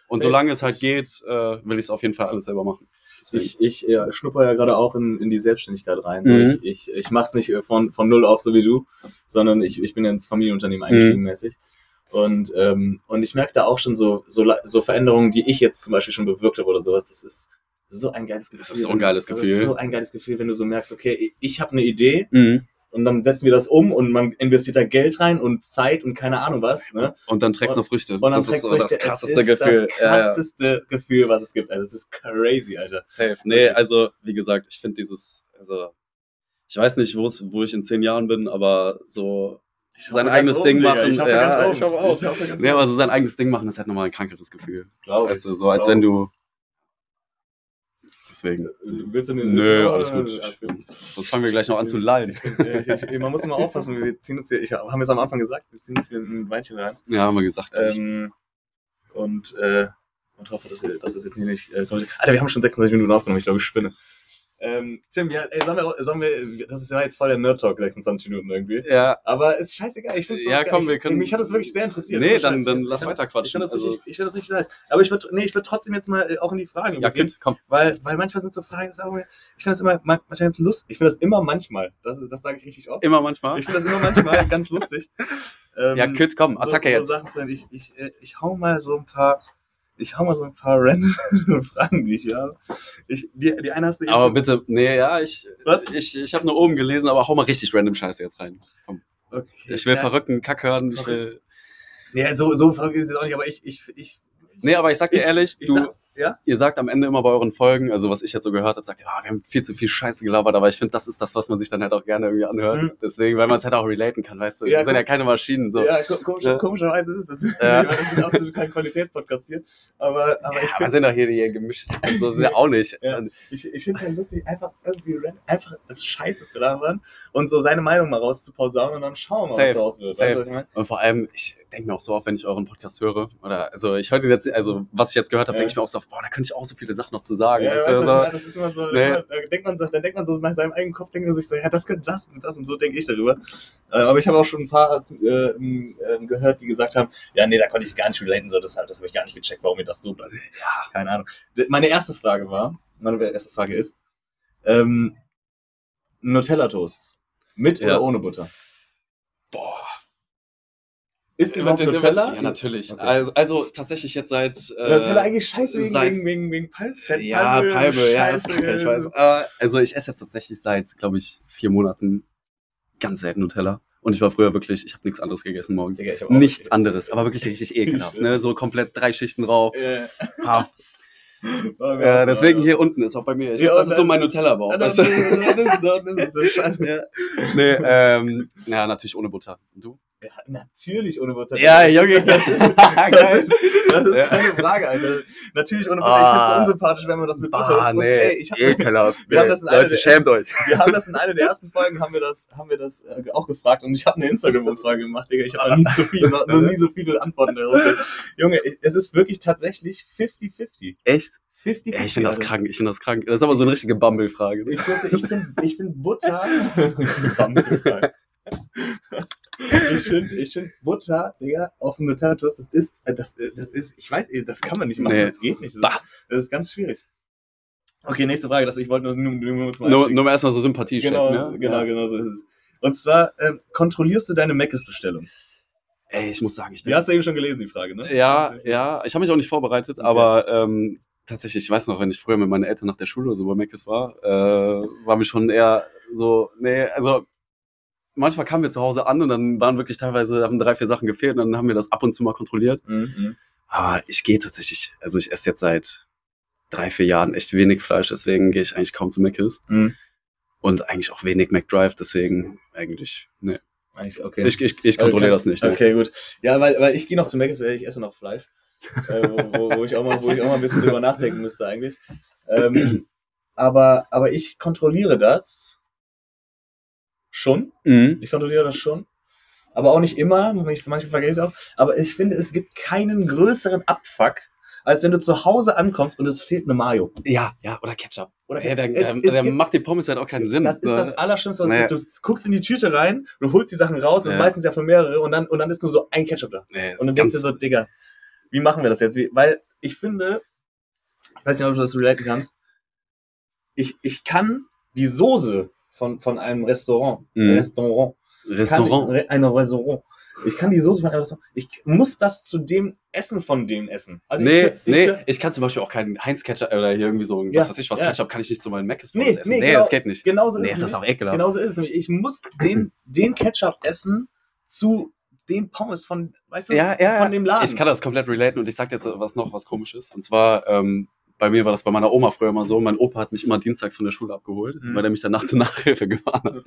Und Safe. solange es halt geht, äh, will ich es auf jeden Fall alles selber machen. Ich, ich ja, schnupper ja gerade auch in, in die Selbstständigkeit rein. So, Mhm. ich ich, ich mach's nicht äh, von, von null auf, so wie du, sondern ich, ich bin ja ins Familienunternehmen eingestiegen Mhm. mäßig. Und, ähm, und ich merke da auch schon so, so, so Veränderungen, die ich jetzt zum Beispiel schon bewirkt habe oder sowas. Das ist so ein geiles Gefühl. ist so ein geiles Das Gefühl. ist so ein geiles Gefühl, wenn du so merkst, okay, ich, ich habe eine Idee Mhm. Und dann setzen wir das um und man investiert da Geld rein und Zeit und keine Ahnung was. Ne? Und dann trägt es noch Früchte. Und dann das trägst so du das es krasseste ist Gefühl. Das Ja, ja. krasseste Gefühl, was es gibt. Also, das ist crazy, Alter. Safe. Nee, also, wie gesagt, ich finde dieses, also, ich weiß nicht, wo es, ich in zehn Jahren bin, aber so Ich sein eigenes Ding machen. Ich hoffe ja, ganz ich hoffe auch. Ich hoffe ganz Nee, aber so sein eigenes Ding machen ist halt nochmal ein krankeres Gefühl. Glaub Weißt ich, du, so als wenn du. Deswegen. Willst du den Nö, willst alles gut. Alles gut. Sonst fangen wir gleich noch an zu lallen. Ich, ich, ich, man muss immer aufpassen, wir ziehen uns hier, ich haben wir es am Anfang gesagt, wir ziehen uns hier ein Weinchen rein. Ja, haben wir gesagt. Ähm, und, äh, und hoffe, dass, ihr, dass es jetzt hier nicht. Äh, kommt. Alter, wir haben schon 26 Minuten aufgenommen, ich glaube, ich spinne. Ähm, Tim, ja, ey, sollen wir, sollen wir, das ist ja jetzt voll der Nerd-Talk, 26 Minuten irgendwie. Ja, Aber ist scheißegal, ich finde Ja, komm, wir können- Mich hat das wirklich sehr interessiert. Nee, dann- dann Ich lass weiter quatschen. Ich finde das, Also- richtig, ich find das richtig nice. Aber ich würde nee, ich würd trotzdem jetzt mal äh, auch in die Fragen ja, Kind, komm. weil, weil manchmal sind so Fragen, das ich finde das immer man- manchmal ganz lustig. Ich finde das immer manchmal, das, das sage ich richtig oft. Immer manchmal. Ich finde das immer manchmal <laughs> ganz lustig. Ähm, Ja, Kind, komm, Attacke so, jetzt. So Sachen zu, ich, ich, äh, ich hau mal so ein paar, ich hau mal so ein paar <laughs> random Fragen, die ich hier habe. Ich, die, die eine hast du eben Aber schon- bitte, nee, ja, ich, Was? ich, ich habe nur oben gelesen, aber hau mal richtig random Scheiße jetzt rein. Komm. Okay. Ich will ja, verrückten Kack hören. Ich will. Nee, so, so verrückt ist es jetzt auch nicht, aber ich, ich, ich, Nee, aber ich sag dir Ich- ehrlich, ich du, sag, ja? ihr sagt am Ende immer bei euren Folgen, also was ich jetzt so gehört habe, sagt, ja, wir haben viel zu viel Scheiße gelabert, aber ich finde, das ist das, was man sich dann halt auch gerne irgendwie anhört. Mhm. Deswegen, weil man es halt auch relaten kann, weißt du? Ja, wir sind ja keine Maschinen. So. Ja, ko- komisch, Ja. komischerweise ist es das. Ja. Ich <laughs> das ist absolut kein Qualitätspodcast hier. Aber, aber ich Ja, wir finde sind doch hier, hier gemischt. So sind wir auch nicht. Ja. ich, ich find's halt lustig, einfach irgendwie einfach das Scheiße zu labern und so seine Meinung mal rauszuposaunen und dann schauen wir mal, was daraus wird. Weißt du, was ich meine? Und vor allem, ich denke mir auch so oft, wenn ich euren Podcast höre, oder also ich höre jetzt, also was ich jetzt gehört habe, Ja. denke ich mir auch so, boah, da könnte ich auch so viele Sachen noch zu sagen. Ja, weißt du, so. das ist immer so, Nee. da denkt man so, dann denkt man so in seinem eigenen Kopf, denkt man sich so, ja, das könnte das und das und so denke ich darüber. Äh, aber ich habe auch schon ein paar äh, ähm, ähm, gehört, die gesagt haben, ja, nee, da konnte ich gar nicht relaten, so, das, das habe ich gar nicht gecheckt, warum ihr das so bleibt. Ja. Keine Ahnung. Meine erste Frage war, meine erste Frage ist, ähm, Nutella-Toast. Mit Ja. oder ohne Butter? Boah. Ist überhaupt Nutella? Ja, natürlich. Okay. Also, also tatsächlich jetzt seit. Äh, Nutella eigentlich scheiße wegen, seit- wegen, wegen, wegen Palmfett. Ja, Palme, ja, scheiße. ich weiß. Aber, also ich esse jetzt tatsächlich seit, glaube ich, vier Monaten ganz selten Nutella. Und ich war früher wirklich, ich habe nichts anderes gegessen morgens. Auch- Nichts anderes, aber wirklich richtig ekelhaft. Ne? So komplett drei Schichten drauf. Äh, Paf. war mir Äh, auch- deswegen hier unten ist auch bei mir. Ich Ja, glaub, das ist so mein Nutella-Bauch. Weißt du? ist ist <laughs> ja. Nee, ähm, ja, natürlich ohne Butter. Und du? <laughs> Natürlich ohne Butter. Ja, Junge. Das ist, <laughs> das <laughs> ist, das ist Ja. keine Frage, Alter. Natürlich ohne Butter. Ich finde es Ah. unsympathisch, wenn man das mit Butter Ah, isst. Nee, ey, ich hab, ekelhaft. Wir haben das in Leute, der- schämt euch. wir haben das in einer der ersten Folgen, haben wir das, haben wir das äh, auch gefragt und ich habe eine Instagram-Umfrage gemacht, Digga. Ich habe noch nie so viele, noch, noch nie so viele Antworten darauf. Junge, es ist wirklich tatsächlich 50-50. Echt? 50-50. Ja, ich finde das Alter. krank. Ich finde das krank. Das ist aber so eine richtige Bumble-Frage. Ich, ich finde ich find Butter. Richtige Bumble-Frage. Ich finde ich find Butter, Digga, auf dem Nutella-Toast, das ist, äh, das, äh, das ist, ich weiß, das kann man nicht machen, Nee. das geht nicht. Das Bah. das ist ganz schwierig. Okay, nächste Frage, das, ich wollte nur, nur, nur, zum Nur, nur mal erstmal so Sympathie Genau, checken, ne? genau, Ja. genau so ist es. Und zwar, ähm, kontrollierst du deine Mc's-Bestellung? Ey, ich muss sagen, ich bin. Die hast du eben schon gelesen, die Frage, ne? Ja, ja. Ich habe mich auch nicht vorbereitet, Okay. aber ähm, tatsächlich, ich weiß noch, wenn ich früher mit meinen Eltern nach der Schule oder so bei Meckes war, äh, war mir schon eher so, nee, also manchmal kamen wir zu Hause an und dann waren wirklich teilweise, haben drei, vier Sachen gefehlt und dann haben wir das ab und zu mal kontrolliert. Mhm. Aber ich gehe tatsächlich, also ich esse jetzt seit drei, vier Jahren echt wenig Fleisch, deswegen gehe ich eigentlich kaum zu Meckes. Mhm. Und eigentlich auch wenig McDrive, deswegen eigentlich, nee. Eigentlich, Okay. Ich, ich, ich kontrolliere das nicht. Ne? Okay, gut. Ja, weil, weil ich gehe noch zu Mc's, weil ich esse noch Fleisch. äh, wo, wo, wo, ich auch mal, wo ich auch mal ein bisschen drüber nachdenken müsste eigentlich. Ähm, aber, aber ich kontrolliere das schon. Mhm. Ich kontrolliere das schon. Aber auch nicht immer. Manchmal vergesse ich auch. Aber ich finde, es gibt keinen größeren Abfuck, als wenn du zu Hause ankommst und es fehlt eine Mayo. Ja, ja, oder Ketchup. Oder Ja, dann, es, ähm, es dann macht die Pommes halt auch keinen Sinn. das ist das Allerschlimmste, was gibt. Du guckst in die Tüte rein, du holst die Sachen raus und Ja. meistens ja für mehrere und dann, und dann ist nur so ein Ketchup da. Nee, Und dann denkst du so, Digga, wie machen wir das jetzt? Wie, weil ich finde, ich weiß nicht, ob du das relaten kannst, ich, ich kann die Soße von, von einem Restaurant, Mhm. Restaurant, Restaurant. Kann, ein Restaurant, ich kann die Soße von einem Restaurant, ich muss das zu dem Essen von dem essen. Also nee, ich, ich, nee, Ich, ich kann zum Beispiel auch keinen Heinz-Ketchup oder hier irgendwie so, ein- Ja, was weiß ich was, ja. Ketchup kann ich nicht zu meinen Mc's Nee, essen. nee, Nee, genau. das geht nicht. genauso Nee, ist ist es das nämlich. auch ekelhaft. Genauso ist es nämlich. Ich muss den, den Ketchup essen zu den Pommes von, weißt du, Ja, ja, von dem Laden. Ich kann das komplett relaten und ich sag jetzt was noch, was komisch ist. Und zwar, ähm, bei mir war das bei meiner Oma früher immer so, mein Opa hat mich immer dienstags von der Schule abgeholt, Mhm. weil er mich dann nachts zur Nachhilfe <laughs> gefahren hat.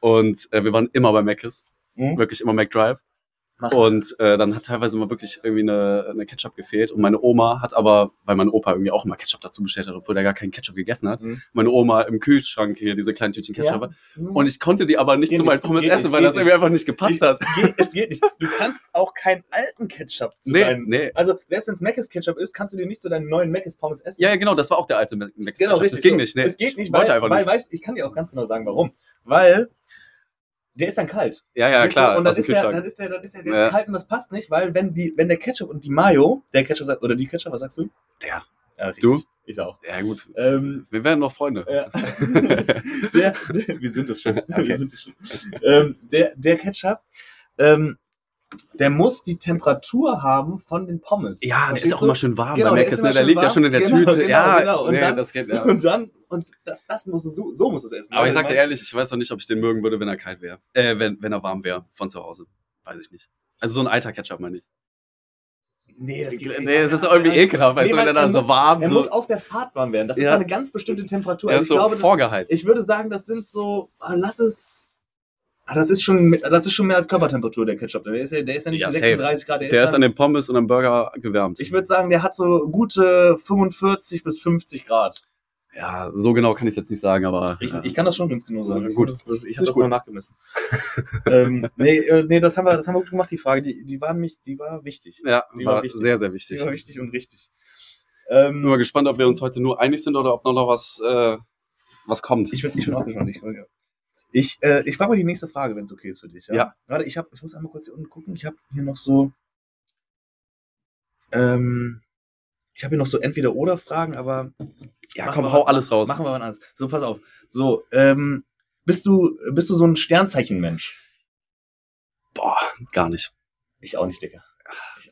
Und äh, wir waren immer bei Mc's, Mhm. wirklich immer McDrive. Mach. Und äh, dann hat teilweise mal wirklich irgendwie eine, eine Ketchup gefehlt. Und meine Oma hat aber, weil mein Opa irgendwie auch immer Ketchup dazu bestellt hat, obwohl er gar keinen Ketchup gegessen hat, Mhm. meine Oma im Kühlschrank hier diese kleinen Tütchen Ketchup. Ja. Und ich konnte die aber nicht Geht zu meinen Pommes essen, nicht, weil das irgendwie nicht. einfach nicht gepasst hat. <laughs> Geht, es geht nicht. Du kannst auch keinen alten Ketchup zu Nee, deinen. nee. Also, selbst wenn es Mc's Ketchup ist, kannst du dir nicht zu deinen neuen Mc's Pommes essen. Ja, ja, genau, das war auch der alte Mac genau, Ketchup. richtig. Das ging so. nicht, nee. Es geht nicht, weil, weil nicht. weißt, ich kann dir auch ganz genau sagen, warum. Weil der ist dann kalt. Ja, ja, klar. Und dann dem ist, der, dann ist der, dann ist der, der Ja. ist kalt und das passt nicht, weil wenn die, wenn der Ketchup und die Mayo, der Ketchup sagt, oder die Ketchup, was sagst du? Der. Ja, richtig. Du? Ich auch. Ja, gut. Ähm, Wir werden noch Freunde. ja. <laughs> <laughs> der, der, wir sind es schon. Wir Okay. sind es schon. Ähm, der, der Ketchup, ähm, der muss die Temperatur haben von den Pommes. Ja, der ist auch du? immer schön warm Genau, bei der ist ist, immer ne? Der liegt ja warm. schon in der Genau, Tüte. genau, ja, genau. Und nee, dann- das geht ja. Und dann, und das, das musstest du, so musst du es essen. Aber ich Also, sag dir ehrlich, ich weiß noch nicht, ob ich den mögen würde, wenn er kalt wäre. Äh, wenn, wenn er warm wäre von zu Hause. Weiß ich nicht. Also so ein alter Ketchup meine ich. Nee, das, Nee, das ist irgendwie ekelhaft, weißt Nee, du, wenn er dann er so muss- warm Er so, muss auf der Fahrt warm werden. Das ist Ja. eine ganz bestimmte Temperatur. er Also ist ich so glaube, vorgeheizt. ich würde sagen, das sind so, ah, lass es, ah, das ist schon, das ist schon mehr als Körpertemperatur, der Ketchup. Der ist ja, der ist ja nicht Ja, 36 Grad, der, der ist, ist dann, an den Pommes und am Burger gewärmt. ich würde sagen, der hat so gute 45 bis 50 Grad. ja, so genau kann ich es jetzt nicht sagen, aber Ich, ja. ich kann das schon ganz genau sagen. Gut. Das, ich habe das gut. mal nachgemessen. <laughs> ähm, nee, äh, nee, das haben wir, das haben wir gut gemacht, die Frage. Die, die, waren mich, die war wichtig. ja, die war war wichtig. sehr, sehr Die wichtig. war wichtig und richtig. Ähm, Bin mal gespannt, ob wir uns heute nur einig sind oder ob noch was, äh, was kommt. Ich bin, ich bin auch gespannt. Ich, ich, äh, ich frage mal die nächste Frage, wenn es okay ist für dich. Ja. Ja. Warte, ich, hab, ich muss einmal kurz hier unten gucken. Ich habe hier noch so. Ähm, ich habe hier noch so Entweder-Oder-Fragen, aber. ja, komm, hau was- alles raus. Machen wir was anderes. So, pass auf. So, ähm, bist du, bist du so ein Sternzeichenmensch? Boah, gar nicht. Ich auch nicht, Dicker.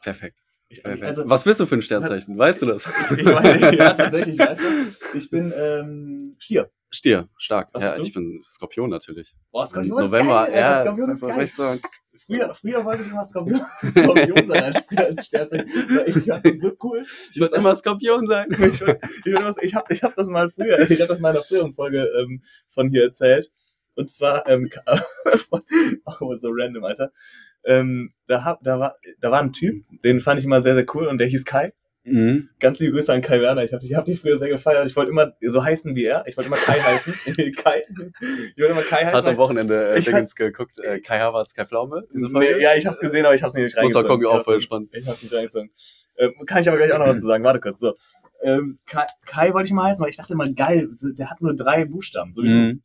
Perfekt. Ich. Perfekt. also, was bist du für ein Sternzeichen? <laughs> Weißt du das? ich, ich meine, ja, tatsächlich, ich weiß das. Ich bin ähm, Stier. Stier, stark. Was ja, ich bin Skorpion natürlich. Boah, Skorpion ist November, geil, ja. Skorpion ist geil. so- Früher, früher wollte ich immer Skorpion, <laughs> Skorpion sein als, als Sternzeichen. Ich fand das so cool. Ich wollte immer Skorpion sein. <laughs> Ich, ich, was- ich hab das mal früher, ich habe das mal in einer früheren Folge ähm, von hier erzählt. Und zwar, ähm, <laughs> oh, so random, Alter. Ähm, da, hab, da, war, da war ein Typ, den fand ich immer sehr, sehr cool und der hieß Kai. Mhm. Ganz liebe Grüße an Kai Werner. Ich habe ich hab die früher sehr gefeiert. Ich wollte immer so heißen wie er. Ich wollte immer Kai heißen. <laughs> Kai. Ich wollte immer Kai heißen. Hast du am Wochenende äh, Dingens geguckt? Äh, Kai Havertz, Kai Pflaume? Nee, ja, ich hab's gesehen, aber ich hab's nicht Muss mal reingezogen. gucken, Ich auch hab's voll nicht- spannend. Ich hab's nicht reingezogen. Ähm, kann ich aber gleich auch noch was zu sagen. Warte kurz. So. Ähm, Kai, Kai wollte ich mal heißen, weil ich dachte immer, geil, der hat nur drei Buchstaben. So. Mhm.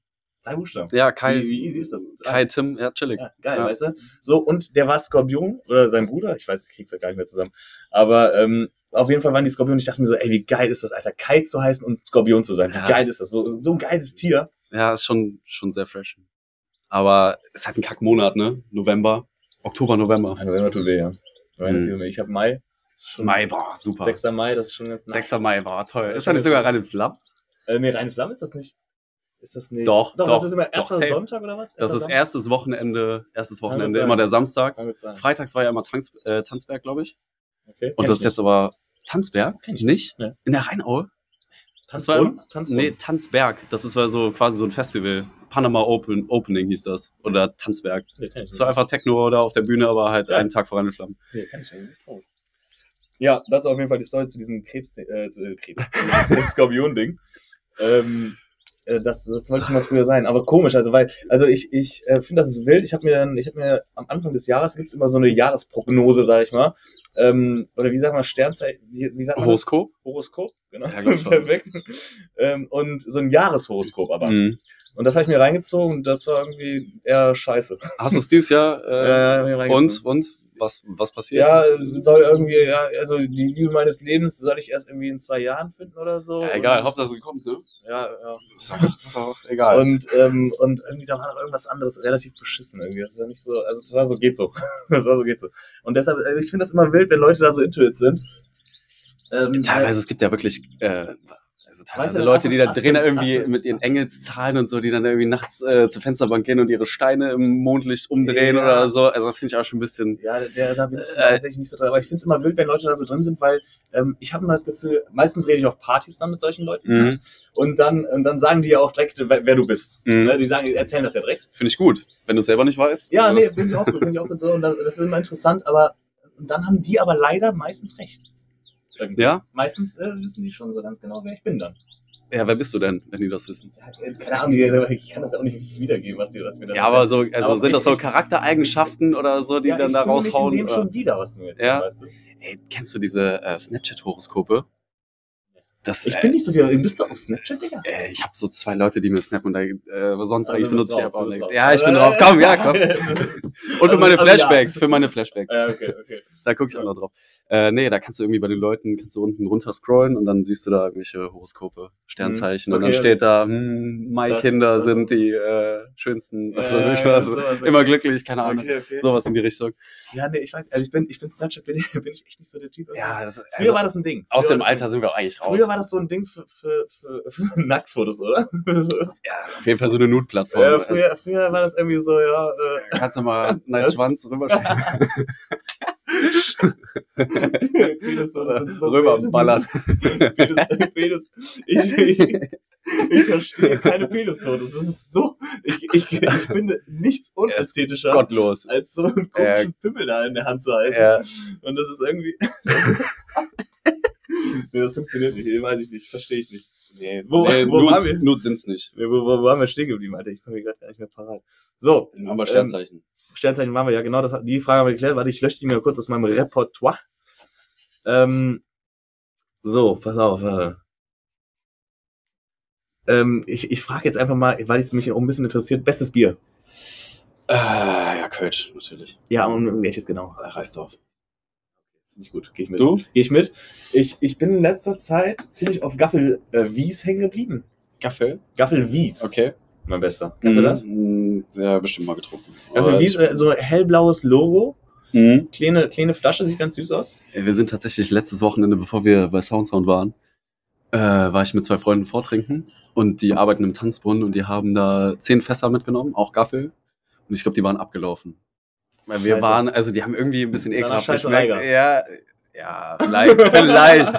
Drei Buchstaben. Ja, Wie, Kai, wie easy ist das? Drei. Kai, Tim, ja, chillig. Ja, geil, Ja. weißt du? So, und der war Skorpion, oder sein Bruder, ich weiß, ich krieg's ja gar nicht mehr zusammen. Aber ähm, auf jeden Fall waren die Skorpion. Ich dachte mir so, ey, wie geil ist das, Alter, Kai zu heißen und Skorpion zu sein. Wie Ja. geil ist das? So, so ein geiles Tier. Ja, ist schon, schon sehr fresh. Aber es ist halt ein Kackmonat, ne? November, Oktober, November. Immer tut weh, ja. Mhm. Ich habe Mai. Mai, boah, super. 6. Mai, das ist schon ganz 6. Mai war toll. Das Ist da nicht sogar rein in Flammen? Äh, nee, reine Flamme ist das nicht. Ist das nicht? Doch, doch, doch, das ist immer doch, erster safe. Sonntag oder was? Das ist Sonntag? erstes Wochenende, erstes Wochenende, immer der Samstag. Kann. Freitags war ja immer Tanz, äh, Tanzberg, glaube ich. Okay. Und das ist jetzt aber Tanzberg? Kenn ich nicht? Nee. In der Rheinaue? Tanzbrunn? Tanzbrunn? Nee, Tanzberg. Das ist war so quasi so ein Festival. Panama Open, Opening hieß das. Oder Tanzberg. Nee, Es war einfach Techno da auf der Bühne, aber halt Ja. einen Tag vor Reine Flammen. Nee, kenn ich nicht. Oh. Ja, das war auf jeden Fall die Story zu diesem Krebs, äh, äh, Krebs, <laughs> Skorpion-Ding. Ähm, äh, das, das wollte ich mal früher sein. Aber komisch, also weil, also ich, ich äh, finde das ist wild. Ich habe mir dann, ich habe mir am Anfang des Jahres gibt's immer so eine Jahresprognose, sag ich mal. Ähm, oder wie sagt man, Sternzeit, wie, wie sagt man das? Horoskop? Horoskop, genau. Ja. <laughs> Perfekt. Ähm, und so ein Jahreshoroskop aber. Mhm. Und das habe ich mir reingezogen und das war irgendwie eher scheiße. Hast du es dieses Jahr? Äh, Äh, ich mir reingezogen. und, und? Was, was passiert? Ja, soll irgendwie, ja, also die Liebe meines Lebens soll ich erst irgendwie in zwei Jahren finden oder so. Ja, egal, Hauptsache sie kommt, ne? ja, ja. Ist auch, ist auch egal. Und, ähm, und irgendwie da war noch irgendwas anderes relativ beschissen irgendwie. Das ist ja nicht so, also es war so, geht so. <laughs> Das war so, geht so. Und deshalb, äh, ich finde das immer wild, wenn Leute da so intuit sind. Ähm, Teilweise, es gibt ja wirklich, äh, also teilweise Weißt du, Leute, die da drin irgendwie mit ihren Engelszahlen und so, die dann irgendwie nachts äh, zur Fensterbank gehen und ihre Steine im Mondlicht umdrehen Ja. oder so. Also das finde ich auch schon ein bisschen. Ja, der, da bin ich Äh, tatsächlich nicht so drin. Aber ich finde es immer wild, wenn Leute da so drin sind, weil ähm, ich habe immer das Gefühl, meistens rede ich auf Partys dann mit solchen Leuten Mhm. und dann, und dann sagen die ja auch direkt, wer, wer du bist. Mhm. Ne? Die sagen, erzählen das ja direkt. Finde ich gut. Wenn du es selber nicht weißt. Ja, also, nee, finde ich auch gut, finde ich auch gut so. Und das, das ist immer interessant, aber und dann haben die aber leider meistens recht. Irgendwie. Ja? Meistens äh, wissen sie schon so ganz genau, wer ich bin dann. Ja, wer bist du denn, wenn die das wissen? Ja, äh, Keine Ahnung, die, ich kann das auch nicht richtig wiedergeben, was die, was wir dann Ja, aber so, also Aber sind das ich- so ich- Charaktereigenschaften oder so, die ja, dann ich da finde mich in raushauen? dem schon wieder, was du mir erzählst, Ja. weißt du? Ey, kennst du diese äh, Snapchat-Horoskope? Das, Ich äh, bin nicht so viel. Bist du auf Snapchat, Digga? Äh, ich habe so zwei Leute, die mir snappen und da, äh, sonst Also eigentlich benutze ich einfach drauf. Ja, ich bin drauf. Komm, ja, komm. <laughs> Und für Also- meine also Flashbacks, für meine Flashbacks. Ja, okay, okay. Da gucke ich auch noch drauf. Äh, nee, da kannst du irgendwie bei den Leuten, kannst du unten runter scrollen und dann siehst du da irgendwelche Horoskope, Sternzeichen und Okay. dann steht da, hm, Mai-Kinder sind die äh, schönsten, was weiß ich was, sowas. immer glücklich, keine Ahnung. Okay, okay. Sowas in die Richtung. Ja, nee, ich weiß, also ich bin, ich bin Snapchat, bin ich, <laughs> bin ich echt nicht so der Typ. Ja, das, Früher also, war das ein Ding. aus Früher dem Alter sind wir auch eigentlich raus. Früher war das so ein Ding für, für, für, <laughs> für Nacktfotos, oder? <laughs> ja, auf jeden Fall so eine Nude-Plattform. ja, früher, früher war das irgendwie so, ja, äh, Kannst du mal einen nice Schwanz rüberschieben? <laughs> Sind so Rüberballern. Penis, Penis. Ich, ich, ich verstehe keine Penisfotos. Das ist so, ich, ich, ich finde nichts unästhetischer, Gottlos. als so einen komischen Pimmel da in der Hand zu halten. Ja. Und das ist irgendwie. <laughs> nee, das funktioniert nicht. Weiß ich nicht. Verstehe ich nicht. Nee, Wo- nee, wo Nudes, wir? Nudes sind's nicht. Wo, wo, wo haben wir stehen geblieben, Alter? Ich komme mir gerade gar nicht mehr parat. So, Dann haben wir Sternzeichen. Sternzeichen waren wir ja genau. Das, die Frage haben wir geklärt. Warte, ich lösche die mir kurz aus meinem Repertoire. Ähm, so, pass auf. Äh, ähm, ich ich frage jetzt einfach mal, weil es mich auch ein bisschen interessiert, bestes Bier. Äh, ja, Kölsch, natürlich. Ja, und welches genau? Äh, Reisdorf. Finde ich gut. Gehe ich mit. Du? Gehe ich mit. Ich, ich bin in letzter Zeit ziemlich auf Gaffel äh, Wies hängen geblieben. Gaffel Wies. Okay. Mein Bester. Kennst du das? Mm, Ja, bestimmt mal getrunken. Gaffel Aber- Wies, äh, so hellblaues Logo. Mhm. Kleine, kleine Flasche, sieht ganz süß aus. Wir sind tatsächlich letztes Wochenende, bevor wir bei Soundsound waren, äh, war ich mit zwei Freunden vortrinken und die arbeiten im Tanzbrunnen und die haben da zehn Fässer mitgenommen, auch Gaffel. Und ich glaube, die waren abgelaufen. Weil wir Scheiße. waren, also die haben irgendwie ein bisschen ekelhaft geschmeckt. Ja, ja, vielleicht, <laughs> vielleicht.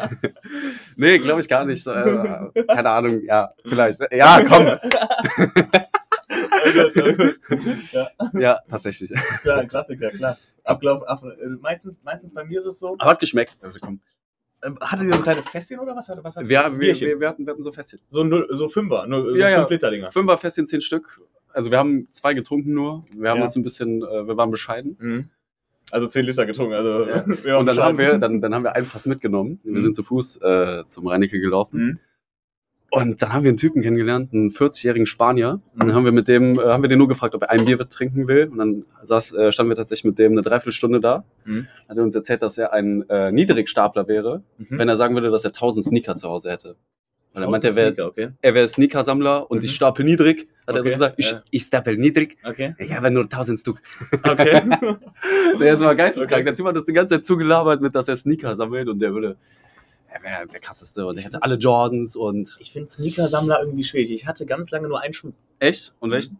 nee, glaube ich gar nicht. So, äh, keine Ahnung, ja, vielleicht. Ja, komm. Gut, gut. ja, Ja, tatsächlich. klar, Klassiker, klar. Ablauf, ab, äh, meistens, meistens bei mir ist es so. Aber hat geschmeckt. Also komm. Ähm, Hattet ihr so kleine Fässchen oder was? Was hat Wir, wir, wir, wir, hatten, wir hatten so Fässchen. so, null, so Fünfer, nur so Ja, ja. 5 Liter Dinger. Fünfer Fässchen, zehn Stück. Also wir haben zwei getrunken nur. Wir haben Ja. uns ein bisschen, äh, wir waren bescheiden. Mhm. Also 10 Liter getrunken. Also, Ja. <laughs> wir Und dann haben wir, dann, dann haben wir ein Fass mitgenommen. Wir Mhm. sind zu Fuß äh, zum Reinecke gelaufen. Mhm. Und dann haben wir einen Typen kennengelernt, einen 40-jährigen Spanier. Und dann Mhm. haben wir mit dem, äh, haben wir den nur gefragt, ob er ein Bier trinken will. Und dann saß, äh, standen wir tatsächlich mit dem eine Dreiviertelstunde da. Mhm. Hat er uns erzählt, dass er ein äh, Niedrigstapler wäre, Mhm. wenn er sagen würde, dass er 1000 Sneaker zu Hause hätte. Weil er meinte, er wäre Sneaker, okay. er wäre Sneaker-Sammler und Mhm. ich stapel niedrig. Hat er so Okay, gesagt, ich, ja. ich stapel niedrig. Okay. Ich habe nur 1000 Stück. Okay. <laughs> Der ist mal geisteskrank. Okay. Der Typ hat uns die ganze Zeit zugelabert mit, dass er Sneaker sammelt und der würde, er wäre der krasseste und ich hatte alle Jordans und ich finde Sneaker-Sammler irgendwie schwierig. Ich hatte ganz lange nur einen Schuh. echt? Und welchen?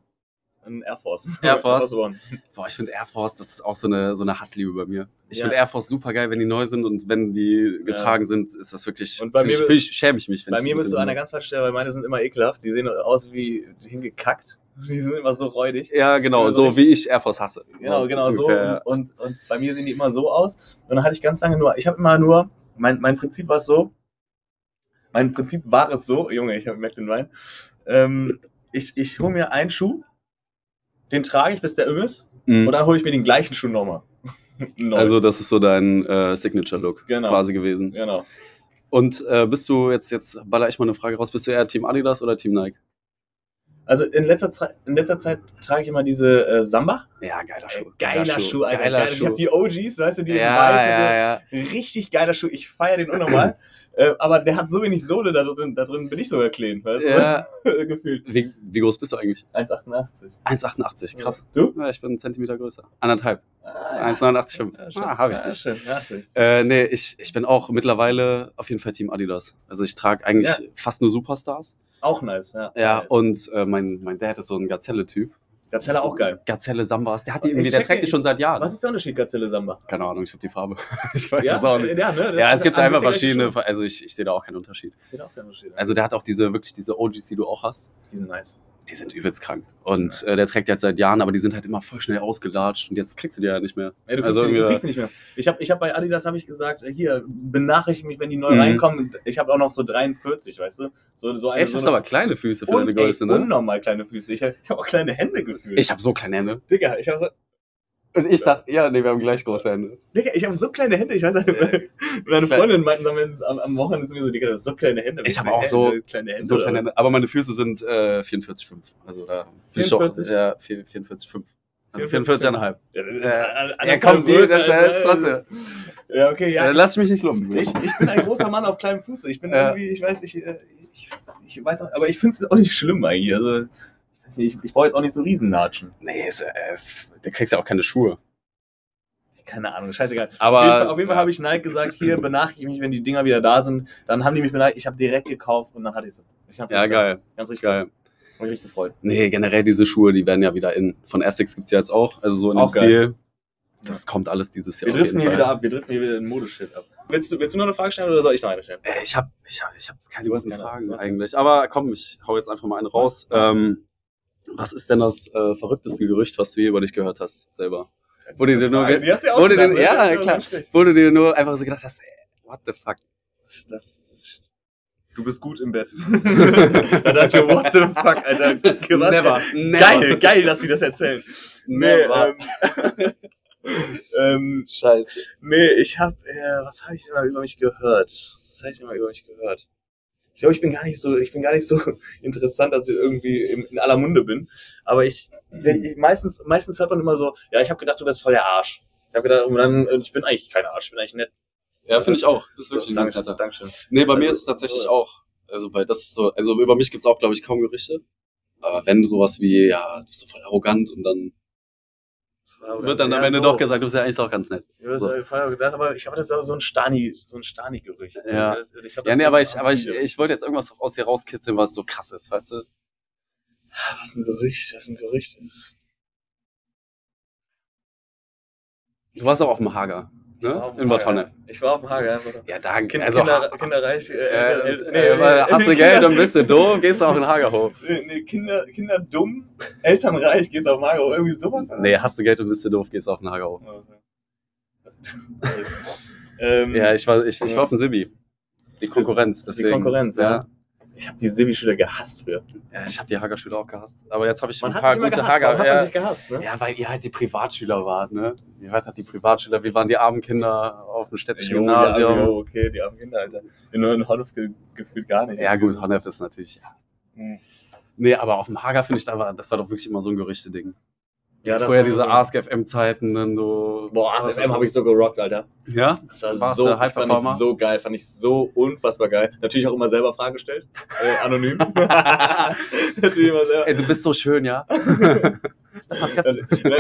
Ein Air Force. Air <laughs> Force. Boah, ich finde Air Force, das ist auch so eine, so eine Hassliebe bei mir. Ich Ja. finde Air Force super geil, wenn die neu sind und wenn die getragen sind, ist das wirklich. Und bei mir- ich, ich, schäme ich mich. Bei ich mir bist du an der ganz falschen Stelle, weil meine sind immer ekelhaft. Die sehen aus wie hingekackt. <laughs> Die sind immer so räudig. Ja, genau, Ja, so so wie ich Air Force hasse. Genau, genau so. ungefähr. Und, und, und bei mir sehen die immer so aus. Und dann hatte ich ganz lange nur, ich habe immer nur, mein, mein Prinzip war es so, mein Prinzip war es so, Junge, ich merke den Wein, ähm, ich, ich hole mir einen Schuh, den trage ich, bis der um ist, Mhm. und dann hole ich mir den gleichen Schuh nochmal. <laughs> Also, das ist so dein äh, Signature-Look Genau. quasi gewesen. genau. Und äh, bist du jetzt, jetzt baller ich mal eine Frage raus, bist du eher Team Adidas oder Team Nike? Also in letzter, Zeit, in letzter Zeit trage ich immer diese äh, Samba. Ja, geiler Ey, geiler Schuh, Alter. Geiler geil. Ich Schuh. habe die OGs, weißt du, die ja, weißen, ja, ja. Richtig geiler Schuh. Ich feiere den unnormal. <clears throat> Äh, aber der hat so wenig Sohle da drin, da drin bin ich sogar clean, weißt du? Ja. <laughs> Gefühlt. Wie, wie groß bist du eigentlich? 1,88. 1,88, krass. Du? Ja, ich bin einen Zentimeter größer. Anderthalb. Ah, 1,89,5. ja, schön. Ah, hab ich Ja, dich. schön. Ja, du. Äh, nee, ich, ich bin auch mittlerweile auf jeden Fall Team Adidas. Also ich trage eigentlich Ja. fast nur Superstars. Auch nice, ja. Ja, Nice. und äh, mein, mein Dad ist so ein Gazelle-Typ. Gazelle auch geil. Gazelle Sambas. Der hat die irgendwie, der trägt die schon seit Jahren. Was ist der Unterschied Gazelle Samba? Keine Ahnung, ich habe die Farbe. <laughs> ich weiß Ja, es auch nicht. ja, ne? Ja, es gibt einfach verschiedene, also ich, ich sehe da auch keinen Unterschied. Ich sehe da auch keinen Unterschied. Also der hat auch diese, wirklich diese OGs, die du auch hast. die sind nice. Die sind übelst krank. Und äh, der trägt jetzt seit Jahren, aber die sind halt immer voll schnell ausgelatscht und jetzt kriegst du die halt nicht mehr. Ey, du, kriegst Also die, du kriegst die nicht mehr. Ich habe ich hab bei Adidas habe ich gesagt, äh, hier, benachrichtige mich, wenn die neu Mhm. reinkommen. Ich habe auch noch so 43, weißt du? So, so eine, Echt, so hast eine aber kleine Füße für deine Größe, ne? unnormal kleine Füße. Ich, ich habe auch kleine Hände gefühlt. Ich habe so kleine Hände. Digga, ich habe so, Und ich dachte, ja, nee, wir haben gleich große Hände. Digga, ich habe so kleine Hände. Ich weiß nicht, Äh, meine ich Freundin meinten am, am Wochenende zu mir so, Digga, das ist so kleine Hände. Ich habe so auch so- Hände, kleine Hände. So kleine? Hände. Aber meine Füße sind äh, 44,5. Also da bin ich doch- 44? Ja, 44,5. Also 44,5. 44,5. Ja, Äh, an- Ja, anderthalb komm, die, das, als- äh, trotzdem. Ja, okay, ja. Ja, lass mich nicht lumpen. Ich, ich bin ein großer Mann auf kleinem Fuße. Ich bin Ja. irgendwie, ich weiß nicht, äh, ich, ich weiß auch, aber ich finde es auch nicht schlimm eigentlich. Also, ich, ich, brauche jetzt auch nicht so Riesennatschen. Nee, es, es, du kriegst ja auch keine Schuhe. Keine Ahnung, scheißegal. Aber auf jeden Fall, auf jeden Fall ja. habe ich Nike gesagt, hier benachrichtige mich, wenn die Dinger wieder da sind. Dann haben die mich benachrichtigt. Ich habe direkt gekauft und dann hatte ich sie. Ich Ja, geil. krass. Ganz richtig Geil. geil. Hab mich richtig gefreut. Nee, generell diese Schuhe, die werden ja wieder in. Von Essex gibt's ja jetzt auch. Also so in dem Auch geil. Stil. Das kommt alles dieses Jahr. Wir driften hier jeden wieder Fall. ab. Wir driften hier wieder in Modeshit ab. Willst du, willst du noch eine Frage stellen oder soll ich noch eine stellen? Äh, Ich habe ich hab, ich hab keine Du keine, Fragen du eigentlich. Aber komm, ich hau jetzt einfach mal eine raus. Ähm, was ist denn das äh, verrückteste Gerücht, was du je über dich gehört hast, selber? Wo du dir nur, wo du dir? Das ja, klar, wo du dir nur einfach so gedacht hast, ey, what the fuck? Das ist, du bist gut im Bett. <laughs> da dachte ich mir, what the fuck, Alter. Was? Never, never. Geil, geil, dass sie das erzählen. Nee, Never. ähm, <laughs> ähm, Scheiße. nee ich hab, äh, was habe ich mal über mich gehört? Was habe ich denn mal über mich gehört? Ich glaube, ich bin gar nicht so, ich bin gar nicht so <laughs> interessant, dass ich irgendwie in, in aller Munde bin. Aber ich, ich meistens, meistens hört man immer so, ja, ich habe gedacht, du wärst voll der Arsch. Ich habe gedacht, und dann, ich bin eigentlich kein Arsch, ich bin eigentlich nett. Ja, finde ich auch. Das ist wirklich ein Danke, ganz netter. Dankeschön. Nee, bei mir Also, ist es tatsächlich so. auch. Also, weil das ist so, also über mich gibt's auch, glaube ich, kaum Gerüchte. Aber wenn sowas wie, ja, du bist so voll arrogant und dann wird dann am Ende so. doch gesagt, du bist ja eigentlich doch ganz nett. Ja, das, So. das, aber ich habe das so ein Stani, so ein Stani-Gerücht. Ja. Das, ich glaub, Ja, nee, aber ich, aber ich, ich wollte jetzt irgendwas aus dir rauskitzeln, was so krass ist, weißt du? was ein Gerücht, was ein Gerücht ist. Du warst auch auf dem Hager, ne? auf In Bad Hager. Ich war auf dem Hager. ja, Bad Honnef. Ja, da, Kind, also, Kinder, kinderreich. Äh, äh, äh, äh, weil hast du Geld und bist du dumm, gehst du auch in den Hager hoch. Nee, nee, Kinder, Kinder dumm, Elternreich, gehst auf Mager, irgendwie sowas. oder? Nee, hast du Geld und bist du doof, gehst du auf den Hager hoch. Oh, <laughs> ähm, Ja, ich war, ich, ich war auf dem Sibi. Die Konkurrenz, deswegen. Konkurrenz, ja. Ich habe die Sibi-Schüler gehasst früher. Ja, ich habe die Hager-Schüler auch gehasst. Aber jetzt habe ich Man ein hat paar gute gehasst, Hager. hat Ja, man sich gehasst, ne? ja, weil ihr halt die Privatschüler wart, ne? Ihr wart halt die Privatschüler. Wir waren die armen Kinder auf dem städtischen Jo, Gymnasium. jo, okay, die armen Kinder, Alter. In in Honnef ge gefühlt gar nicht. Ja, gut, Honnef ist natürlich, ja. Hm. Nee, aber auf dem Hager finde ich, das war doch wirklich immer so ein Gerüchte-Ding. Ja, war diese so- AskFM-Zeiten, dann so. Boah, ASFM habe ich so gerockt, Alter. Ja? Das war Warst so, du fand ich so geil, fand ich so unfassbar geil. Natürlich auch immer selber Fragen gestellt, äh, anonym. <laughs> <laughs> natürlich immer selber. Ey, du bist so schön, ja? <laughs>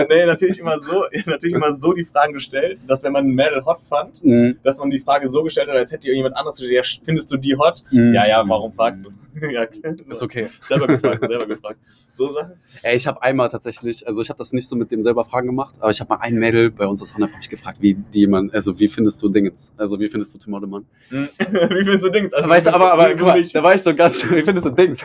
Nee, natürlich immer so, <laughs> natürlich immer so die Fragen gestellt, dass wenn man ein Mädel hot fand, Mhm. dass man die Frage so gestellt hat, als hätte irgendjemand anderes gestellt, ja, findest du die hot? Mhm. Ja, ja, warum fragst du? <laughs> ja, klar. Ist okay. Selber gefragt, selber gefragt. So Sachen? Ey, ich habe einmal tatsächlich, also ich habe das nicht so mit dem selber Fragen gemacht, aber ich habe mal ein Mädel bei uns aus hab ich gefragt, wie die jemand, also wie findest du Dingens? Also wie findest du Tim Oddemann? Hm. <laughs> Wie findest du Dings? Also, weißt du, aber, aber guck du mal, da war ich so ganz, wie findest du Dings?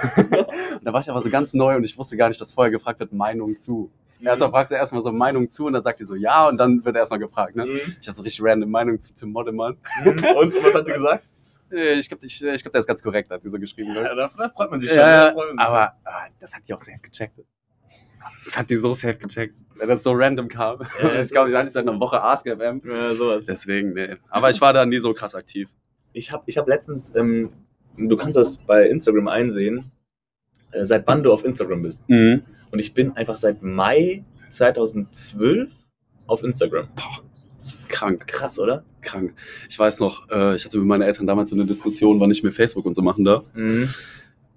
da war ich aber so ganz neu und ich wusste gar nicht, dass vorher gefragt wird, Meinung zu. Erstmal fragst du erstmal so Meinung zu und dann sagt die so ja und dann wird erstmal gefragt, ne? Mhm. Ich habe so richtig random Meinung zu Tim Oddemann. Mhm. Und, und was hat sie gesagt? <laughs> Äh, Ich glaube, ich, ich glaub, der ist ganz korrekt, hat die so geschrieben. Ne? Ja, da, da freut man sich schon. Ja, da man sich aber ah, das hat die auch safe gecheckt. Das hat die so safe gecheckt, weil das so random kam. Ja, <laughs> ich glaube, ich hatte seit einer Woche AskFM. schon. Ja, sowas. Deswegen, nee. Aber ich war da nie so krass aktiv. Ich habe ich hab letztens, ähm, du kannst das bei Instagram einsehen, äh, seit wann du auf Instagram bist. Mhm. Und ich bin einfach seit Mai 2012 auf Instagram. krank, Krass, oder? krank. Ich weiß noch, äh, ich hatte mit meinen Eltern damals so eine Diskussion, wann ich mir Facebook und so machen darf. Mhm.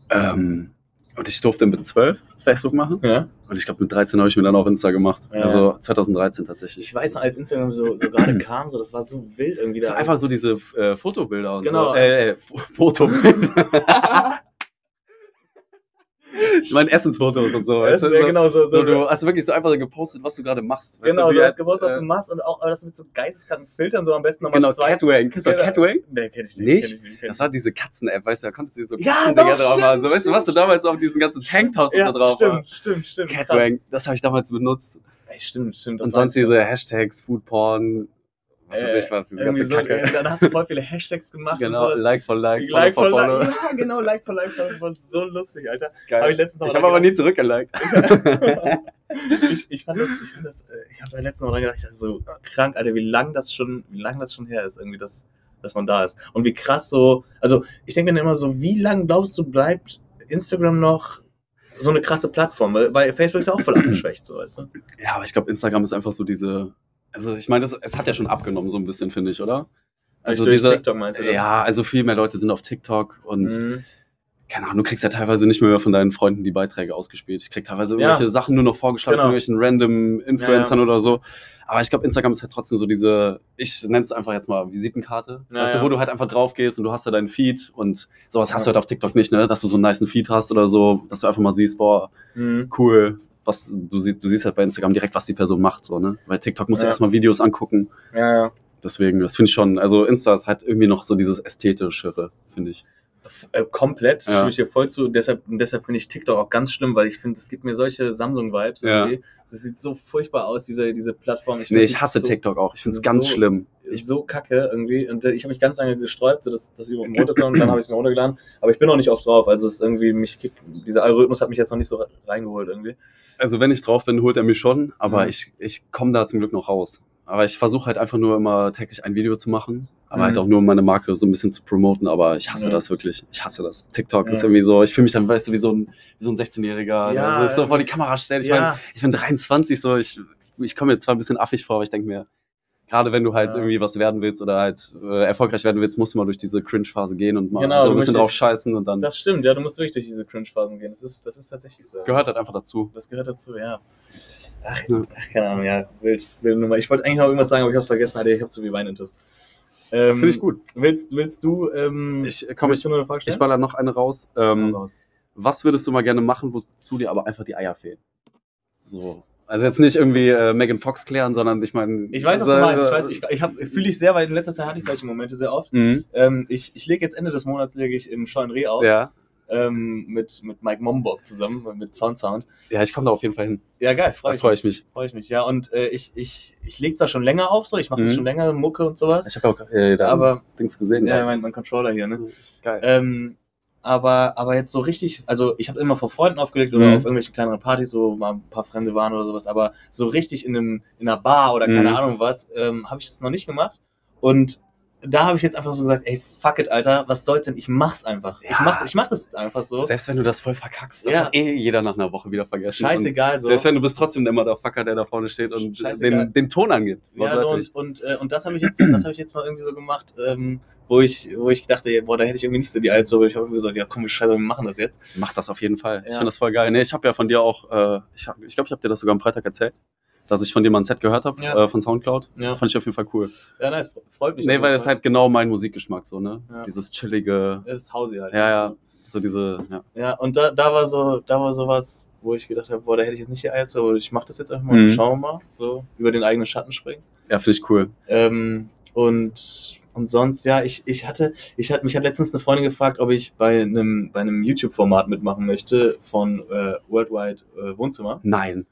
Ähm, und ich durfte mit 12 Facebook machen. Ja. Und ich glaube, mit 13 habe ich mir dann auch Insta gemacht. Ja. Also 2013 tatsächlich. Ich weiß noch, als Instagram so, so gerade <clears throat> kam, so, das war so wild irgendwie. Das Da einfach so diese äh, Fotobilder und Genau. so. Äh, äh, Fotobilder. <laughs> <laughs> ich meine Essensfotos und so. Weißt du? ja, genau, so, so, so, du hast wirklich so einfach gepostet, was du gerade machst. Genau, wie du hast halt, gewusst, was äh, du machst und auch, aber das mit so geisteskarten Filtern, so am besten nochmal Genau, zwei. Catwang. Kennst du Genau. Catwang? Nee, kenn ich nicht. Nicht? Kenn ich nicht kenn Das war diese Katzen-App, weißt du, da konntest du so Ja, Katzendinger doch, drauf machen. So, weißt du, was du damals auf diesen ganzen Tanktops und so drauf stimmt, war? stimmt, stimmt. Catwang, das habe ich damals benutzt. Ey, stimmt, stimmt. Und sonst diese Hashtags, Foodporn, was weiß Äh, ich was, diese Irgendwie ganze so, Kacke. äh, dann hast du voll viele Hashtags gemacht Genau. Like for Like, Like for like, ja, genau, Like for Like, das war so lustig, Alter. Geil. Hab ich letztens noch Ich habe aber nie zurückgeliked. <laughs> ich, ich fand das, ich fand das, äh, ich habe da letztens Mal dran gedacht, ich dachte so krank, Alter, wie lang das schon, wie lang das schon her ist, irgendwie, dass, dass man da ist. Und wie krass so, also ich denke dann immer so, wie lang glaubst du, bleibt Instagram noch so eine krasse Plattform? Weil, weil Facebook ist ja auch voll <clears throat> abgeschwächt, so, weißt du? Ja, aber ich glaube, Instagram ist einfach so diese. Also, ich meine, es hat ja schon abgenommen, so ein bisschen, finde ich, oder? Also, Durch diese. TikTok meinst du? oder? Ja, also viel mehr Leute sind auf TikTok und Mhm. keine Ahnung, du kriegst ja teilweise nicht mehr von deinen Freunden die Beiträge ausgespielt. Ich krieg teilweise Ja. irgendwelche Sachen nur noch vorgeschlagen Genau. von irgendwelchen random Influencern oder so. Aber ich glaube, Instagram ist halt trotzdem so diese, ich nenne es einfach jetzt mal Visitenkarte. Ja, weißt du, ja. wo du halt einfach drauf gehst und du hast da deinen Feed und sowas hast Ja. du halt auf TikTok nicht, ne? Dass du so einen niceen Feed hast oder so, dass du einfach mal siehst, boah, Mhm. cool, was du siehst, du siehst halt bei Instagram direkt, was die Person macht, so, ne? Bei TikTok musst du Ja. erstmal Videos angucken. Ja, ja. Deswegen, das finde ich schon, also Insta ist halt irgendwie noch so dieses Ästhetischere, finde ich. Äh, komplett, Ja. stimme ich dir voll zu. Deshalb, deshalb finde ich TikTok auch ganz schlimm, weil ich finde, es gibt mir solche Samsung-Vibes Ja. Das sieht so furchtbar aus, diese, diese Plattform. nee, find, ich hasse so, TikTok auch. Ich finde es ganz so- schlimm. So kacke irgendwie. Und äh, ich habe mich ganz lange gesträubt, so das, das über <laughs> runterzuladen und dann habe ich es mir runtergeladen. Aber ich bin noch nicht oft drauf. Also es ist irgendwie, mich kickt, dieser Algorithmus hat mich jetzt noch nicht so reingeholt irgendwie. Also wenn ich drauf bin, holt er mich schon, aber Mhm. ich, ich komme da zum Glück noch raus. Aber ich versuche halt einfach nur immer täglich ein Video zu machen, aber Mhm. halt auch nur um meine Marke so ein bisschen zu promoten, aber ich hasse Ja. das wirklich. Ich hasse das. TikTok Ja. ist irgendwie so, ich fühle mich dann, weißt du, wie so ein, wie so ein 16-Jähriger, Ja, der sich so vor die Kamera stellt. Ich meine, ja, ich bin 23, so, ich, ich komme mir zwar ein bisschen affig vor, aber ich denke mir, gerade wenn du halt Ja. irgendwie was werden willst oder halt äh, erfolgreich werden willst, musst du mal durch diese Cringe-Phase gehen und mal Genau, so ein bisschen drauf scheißen und dann das stimmt. Ja, du musst wirklich durch diese Cringe-Phasen gehen. Das ist, das ist tatsächlich so. gehört halt einfach dazu. Das gehört dazu, ja. Ach, Ja. ach keine Ahnung, ja. Wild, wilde Nummer. Ich wollte eigentlich noch irgendwas sagen, aber ich habe es vergessen. Alter, ich habe zu viel Wein intus. Ähm, Finde ich gut. Willst, willst du, ähm, Ich, komm, willst ich, du noch eine Frage ich stellen? baller noch eine raus. Ähm, raus. was würdest du mal gerne machen, wozu dir aber einfach die Eier fehlen? So. Also jetzt nicht irgendwie äh, Megan Fox klären, sondern ich meine. Ich weiß, was du meinst. Ich weiß, ich, ich fühle ich sehr, weil in letzter Zeit hatte ich solche Momente sehr oft. Mhm. Ähm, ich ich lege jetzt Ende des Monats lege ich im Scheuen Reh auf. Ja. Ähm, mit, mit Mike Mombock zusammen, mit Sound Sound. Ja, ich komme da auf jeden Fall hin. Ja, geil, freue ich, freue ich mich. freu ich mich. Ja, und äh, ich, ich, ich lege da schon länger auf, so. Ich mache das Mhm. schon länger, Mucke und sowas. Ich habe auch äh, da Aber, Dings gesehen. ja, Ja, mein, mein Controller hier, ne? Geil. Ähm, aber, aber jetzt so richtig, also ich habe immer vor Freunden aufgelegt oder Mhm. auf irgendwelchen kleineren Partys, wo mal ein paar Fremde waren oder sowas, aber so richtig in, einem, in einer Bar oder keine Mhm. Ahnung was, ähm, habe ich das noch nicht gemacht. Und da habe ich jetzt einfach so gesagt, ey, fuck it, Alter, was soll's denn? Ich mach's einfach. Ich Ja. mach, ich mach das jetzt einfach so. Selbst wenn du das voll verkackst, das Ja. hat eh jeder nach einer Woche wieder vergessen. Scheißegal, so. Selbst wenn du bist trotzdem immer der Fucker, der da vorne steht und den, den Ton angibt. Ja, so und, und, äh, und das habe ich jetzt, das habe ich jetzt mal irgendwie so gemacht, ähm, wo ich, wo ich dachte, boah, da hätte ich irgendwie nicht so die aber ich habe irgendwie gesagt, ja komm, scheiße, wir machen das jetzt. Mach das auf jeden Fall. Ich Ja. finde das voll geil. Nee, ich habe ja von dir auch, äh, ich glaube, ich, glaub, ich habe dir das sogar am Freitag erzählt, dass ich von dir mal ein Set gehört habe Ja. äh, von Soundcloud. Ja, Fand ich auf jeden Fall cool. ja nice, freut mich. Nee, weil das Fall. halt genau mein Musikgeschmack so, ne? Ja. Dieses chillige, Es ist Hausi halt. ja, ja, so diese, ja. Ja, und da, da war so, da war sowas, wo ich gedacht habe, boah, da hätte ich jetzt nicht die Eier zu, aber ich mach das jetzt einfach mal Mhm. und schauen wir mal, so über den eigenen Schatten springen. Ja, finde ich cool. Ähm, und, und sonst, ja, ich, ich hatte, ich hatte, mich hat letztens eine Freundin gefragt, ob ich bei einem, bei einem YouTube-Format mitmachen möchte von äh, Worldwide äh, Wohnzimmer. Nein.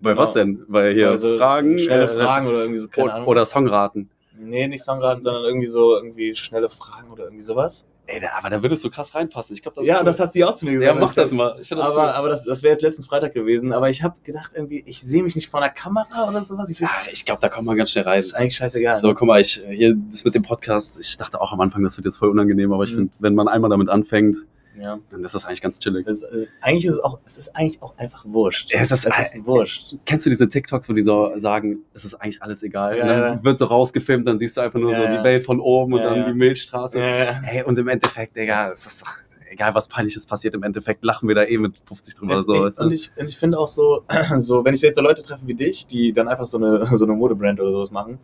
Bei Genau. was denn? Bei hier Also Fragen? Schnelle äh, Fragen oder irgendwie so, keine Ahnung. oder Songraten. nee, nicht Songraten, sondern irgendwie so, irgendwie schnelle Fragen oder irgendwie sowas. Ey, da, aber da würdest du krass reinpassen. Ich glaube, das ja, cool. das hat sie auch zu mir Ja, gesagt. mach das mal. Ich das aber cool. aber das, das wäre jetzt letzten Freitag gewesen. Aber ich habe gedacht, irgendwie, ich sehe mich nicht vor einer Kamera oder sowas. Ich, Ja, ich glaube, da kommt man ganz schnell rein. ist eigentlich scheißegal. So, guck mal, ich, hier, das mit dem Podcast, ich dachte auch am Anfang, das wird jetzt voll unangenehm, aber ich Mhm. finde, wenn man einmal damit anfängt, Ja. dann ist das eigentlich ganz chillig. Das, äh, eigentlich ist es auch, es ist eigentlich auch einfach wurscht. Ja, es ist- es ist wurscht. Kennst du diese TikToks, wo die so sagen, es ist eigentlich alles egal? Ja, und dann ja. wird so rausgefilmt, dann siehst du einfach nur so die Welt von oben und dann die Milchstraße. Hey, und im Endeffekt, Digga, es ist egal, was peinliches passiert, im Endeffekt lachen wir da eh mit 50 drüber. Es- so, ich, und, ich, und ich finde auch so, <clears throat> so, wenn ich jetzt so Leute treffe wie dich, die dann einfach so eine, <laughs> so eine Modebrand oder sowas machen,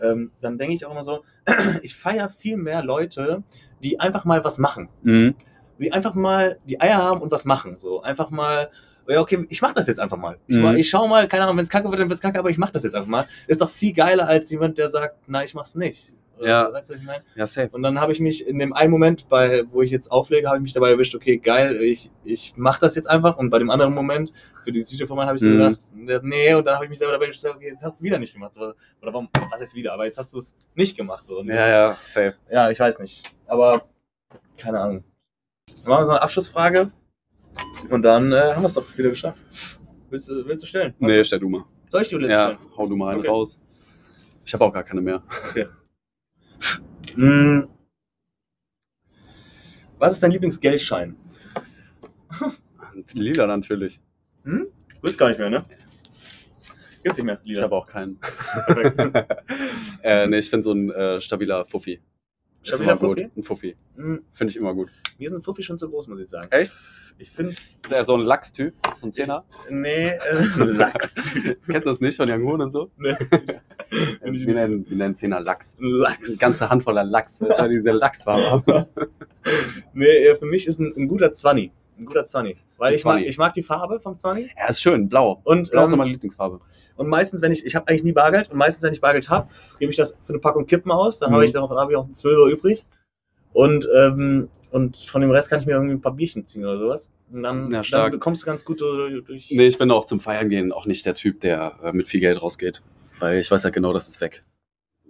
ähm, dann denke ich auch immer so, <clears throat> ich feiere viel mehr Leute, die einfach mal was machen. Mhm. Die einfach mal die Eier haben und was machen. So einfach mal, ja, okay, ich mach das jetzt einfach mal. Ich, Mhm. ich schau mal, keine Ahnung, wenn es kacke wird, dann wird's kacke, aber ich mach das jetzt einfach mal. Ist doch viel geiler als jemand, der sagt, nein, ich mach's nicht. Ja. Weißt du, was ich meine? Ja, safe. Und dann habe ich mich in dem einen Moment, bei, wo ich jetzt auflege, habe ich mich dabei erwischt, okay, geil, ich, ich mache das jetzt einfach. Und bei dem anderen Moment, für dieses Videoformat, habe ich so Mhm. gedacht, nee, und dann habe ich mich selber dabei erwischt, okay, jetzt hast du wieder nicht gemacht. Oder warum, was heißt wieder, aber jetzt hast du es nicht gemacht. So. Und, Ja, ja, safe. ja, ich weiß nicht. Aber, keine Ahnung. Dann machen wir so eine Abschlussfrage. Und dann äh, haben wir es doch wieder geschafft. Willst du, willst du stellen? Nee, stell du mal. Soll ich die letzte Ja, stellen? hau du mal einen Okay. raus. Ich habe auch gar keine mehr. Hm. Was ist dein Lieblingsgeldschein? <laughs> Lila natürlich. Willst gar nicht mehr, ne? Gibt's nicht mehr, Ich habe auch keinen. Perfekt. <laughs> äh, nee, ich finde so ein äh, stabiler Fuffi. Ist Stabiler immer gut. Fuffi? Ein Fuffi. Hm, Finde ich immer gut. Mir ist ein Fuffi schon zu groß, muss ich sagen. Echt? Ich finde, Ist er so ein Lachstyp? So ein Zehner? nee, äh, <laughs> Lachs. Kennst du das nicht von Young Hoon und so? nee. <laughs> Wir nennen, wir nennen Zehner Lachs. Eine Lachs. ganze Hand voller Lachs, weil wir diese Lachsfarbe haben. <laughs> Nee, für mich ist ein, ein guter Zwanni. Ein guter Zwanni. Weil Ein ich mag, ich mag die Farbe vom Zwanni. Ja, ist schön, blau. Und, Blau ist ähm, meine Lieblingsfarbe. und meistens, wenn ich, ich habe eigentlich nie Bargeld, und meistens, wenn ich Bargeld habe, gebe ich das für eine Packung Kippen aus. Dann Mhm. habe ich darauf habe ich auch einen Zwölfer übrig. Und, ähm, und von dem Rest kann ich mir irgendwie ein paar Bierchen ziehen oder sowas. Und dann, Ja, dann bekommst du ganz gut durch. Nee, ich bin auch zum Feiern gehen auch nicht der Typ, der äh, mit viel Geld rausgeht. Weil ich weiß ja genau, das ist weg.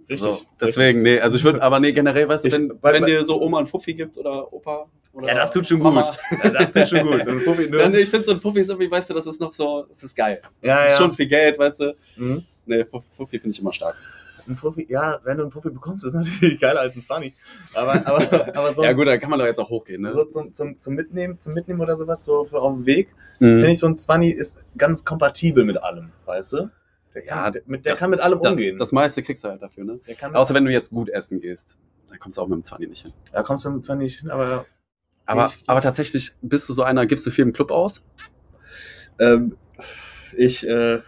Richtig. So, deswegen, nee, also ich würde, aber nee, generell, weißt du, wenn, weil- wenn weil- dir so Oma ein Fuffi gibt oder Opa oder Ja, das tut schon Mama. gut. Ja, das tut schon gut. So <laughs> ein Fuffi, Ja, nee, ich finde so ein Fuffi ist irgendwie, weißt du, das ist noch so, das ist geil. ja, das ist ja. schon viel Geld, weißt du. Mhm. Nee, Fu- Fuffi finde ich immer stark. Ein Fuffi, ja, wenn du einen Fuffi bekommst, ist natürlich <laughs> geiler als ein Sunny. Aber, aber, aber so, Ja gut, dann kann man doch jetzt auch hochgehen, ne? so zum, zum, zum Mitnehmen, zum Mitnehmen oder sowas, so für auf dem Weg, Mhm. finde ich so ein 20 ist ganz kompatibel mit allem, weißt du? Der kann, Ja, der, mit, der das- kann mit allem Da- umgehen. Das meiste kriegst du halt dafür, ne? Außer wenn du jetzt gut essen gehst. Da kommst du auch mit dem 20 nicht hin. da kommst du zwar nicht hin, aber Aber, Ich- aber tatsächlich bist du so einer, gibst du viel im Club aus? ähm, ich, äh,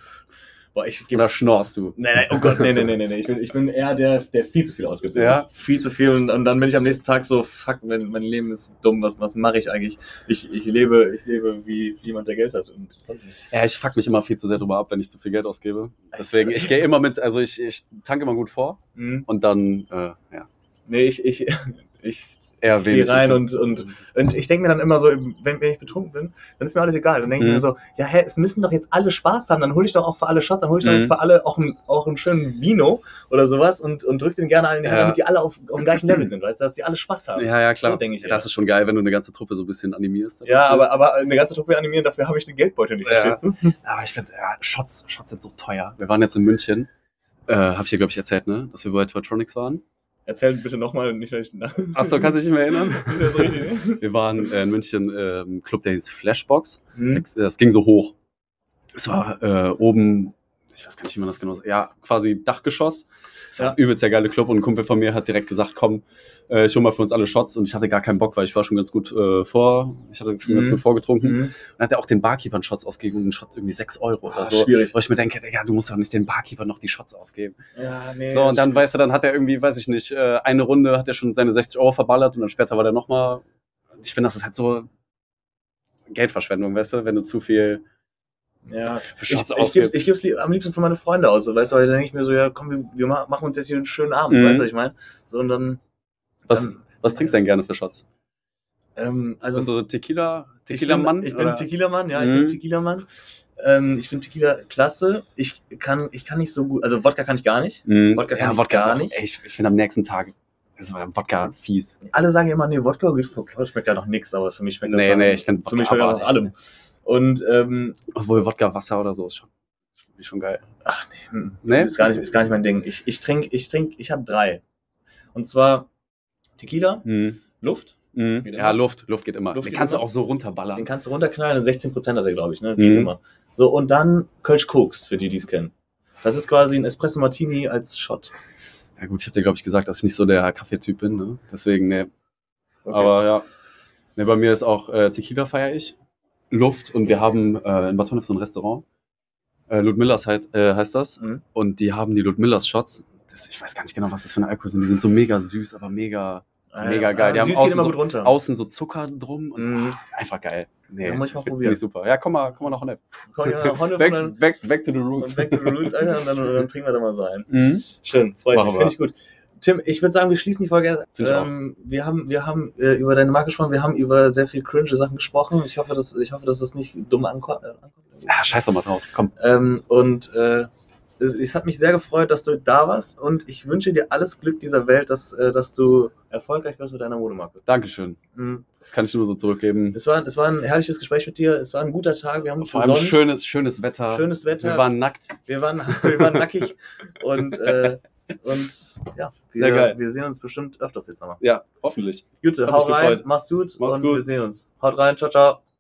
boah, ich gebe Oder schnorst du? Nein, nein, oh Gott, nee, nee, nee, nee, nee. Ich bin, ich bin eher der, der viel zu viel ausgibt. Ja? Viel zu viel und, und dann bin ich am nächsten Tag so, fuck, mein, mein Leben ist dumm, was, was mache ich eigentlich? Ich, ich lebe, ich lebe wie jemand, der Geld hat. Und. Ja, ich fuck mich immer viel zu sehr drüber ab, wenn ich zu viel Geld ausgebe. Deswegen, ich gehe immer mit, also ich, ich tanke immer gut vor Mhm. und dann, äh, ja, Nee, ich, ich, <laughs> ich eher wenig. rein und, und, und ich denke mir dann immer so, wenn, wenn ich betrunken bin, dann ist mir alles egal. Dann denke ich Mhm. mir so, ja, hä, es müssen doch jetzt alle Spaß haben, dann hole ich doch auch für alle Shots, dann hole ich doch Mhm. jetzt für alle auch, einen- auch einen schönen Vino oder sowas und, und drück den gerne allen in die Hand, Ja. damit die alle auf, auf dem gleichen Level sind, weißt du, dass die alle Spaß haben. Ja, ja, klar. So denke ich ja, das ist schon geil, wenn du eine ganze Truppe so ein bisschen animierst. Ja, aber, aber eine ganze Truppe animieren, dafür habe ich den Geldbeutel nicht, Ja. verstehst du? <laughs> Aber ich finde, ja, Shots, Shots sind so teuer. Wir waren jetzt in München. Äh, hab ich dir, glaube ich, erzählt, ne? Dass wir bei Toytronics waren. Erzähl bitte nochmal, nicht, dass ich... <laughs> Achso, kannst du dich nicht mehr erinnern? <laughs> Dass so richtig, ne? Wir waren in München äh, im Club, der hieß Flashbox. Hm? Das ging so hoch. Es war äh, oben, ich weiß gar nicht, wie man das genau sagt. Ja, quasi Dachgeschoss. War Ja. übelst der geile Club und ein Kumpel von mir hat direkt gesagt, komm, äh, ich hol mal für uns alle Shots und ich hatte gar keinen Bock, weil ich war schon ganz gut äh, vor, ich hatte schon ganz Mhm. gut vorgetrunken. Hm? Dann hat er auch den Barkeepern Shots ausgegeben und ein Shot irgendwie 6 Euro oder Ah, so. schwierig. Wo ich mir denke, Digga, du musst doch nicht den Barkeeper noch die Shots ausgeben. Ja, nee. So, und dann, weißt du, dann hat er irgendwie, weiß ich nicht, äh, eine Runde hat er schon seine 60 Euro verballert und dann später war der nochmal. Ich finde, das ist halt so Geldverschwendung, weißt du, wenn du zu viel Ja, ich, ich, ausgibst. ich lieb, am liebsten für meine Freunde aus, so, weißt du, weil dann denke ich mir so, ja, komm, wir, wir ma- machen uns jetzt hier einen schönen Abend, Mhm. weißt du, was ich meine? So, und dann, Was, dann was trinkst du denn gerne für Shots? ähm, also, Also Tequila, ich Tequila-Mann? bin, ich bin oder? Tequila-Mann, ja, ich Mhm. bin Tequila-Mann. Ähm, ich finde Tequila klasse. Ich kann, ich kann nicht so gut, also Wodka kann ich gar nicht. Mhm. Wodka kann ja, ich Wodka gar nicht. Ey, ich, ich finde am nächsten Tag ist Wodka fies. Alle sagen immer, nee, Wodka schmeckt ja noch nix, aber für mich schmeckt das Nee, nee, ich finde für mich Wodka schmeckt das nach allem. Und, ähm, Obwohl Wodka Wasser oder so ist schon, ist schon geil. ach nee, hm, Nee? Ist, gar nicht, ist gar nicht mein Ding. Ich, ich trinke, ich trinke, ich habe drei. Und zwar Tequila, Mhm. Luft, Mhm. Ja? Luft, Luft geht immer. Luft Den geht kannst immer? du auch so Den runterballern. kannst du runterknallen, 16% hat er, glaube ich, ne? Geht Mhm. immer. So, und dann Kölsch Koks, für die, die es kennen. Das ist quasi ein Espresso Martini als Shot. Ja gut, ich habe dir, glaube ich, gesagt, dass ich nicht so der Kaffeetyp bin. Ne? Deswegen, ne. Okay. Aber ja. Ne, bei mir ist auch äh, Tequila feiere ich. Luft und wir haben äh, in Honnef so ein Restaurant. Äh, Ludmillas heißt, äh, heißt das. Mhm. Und die haben die Ludmillas Shots. Das, ich weiß gar nicht genau, was das für eine Alkohol sind. Die sind so mega süß, aber mega Mega geil. Die Ja, haben außen so- außen so Zucker drum und Mhm. ah, einfach geil. Nee, Ja, muss ich mal probieren. ich super. Ja, komm mal, komm mal nach Honnef. Komm nach Honnef und Back, back, back to the roots. und back to the roots, Alter, und dann, und dann trinken wir da mal so ein. Mhm. Schön, freut mich, finde ich gut. Tim, ich würde sagen, wir schließen die Folge. Ähm, wir haben, wir haben äh, über deine Marke gesprochen, wir haben über sehr viel cringe Sachen gesprochen. Ich hoffe, dass, ich hoffe, dass das nicht dumm äh, ankommt. Ja, scheiß doch mal drauf. Komm. Ähm, und äh, es, hat mich sehr gefreut, dass du da warst und ich wünsche dir alles Glück dieser Welt, dass, äh, dass du erfolgreich wirst mit deiner Modemarke. Dankeschön. Mhm. Das kann ich nur so zurückgeben. Es, war, es war ein herrliches Gespräch mit dir, es war ein guter Tag, wir haben uns Vor allem schönes, schönes Wetter. Schönes Wetter. Wir waren nackt. Wir waren, wir waren nackig <laughs> und, äh, und ja, wir, Sehr geil. wir sehen uns bestimmt öfters jetzt nochmal. Ja, hoffentlich. Gute, hau rein, gefreut. mach's gut Mach's und gut. wir sehen uns. Haut rein, ciao, ciao.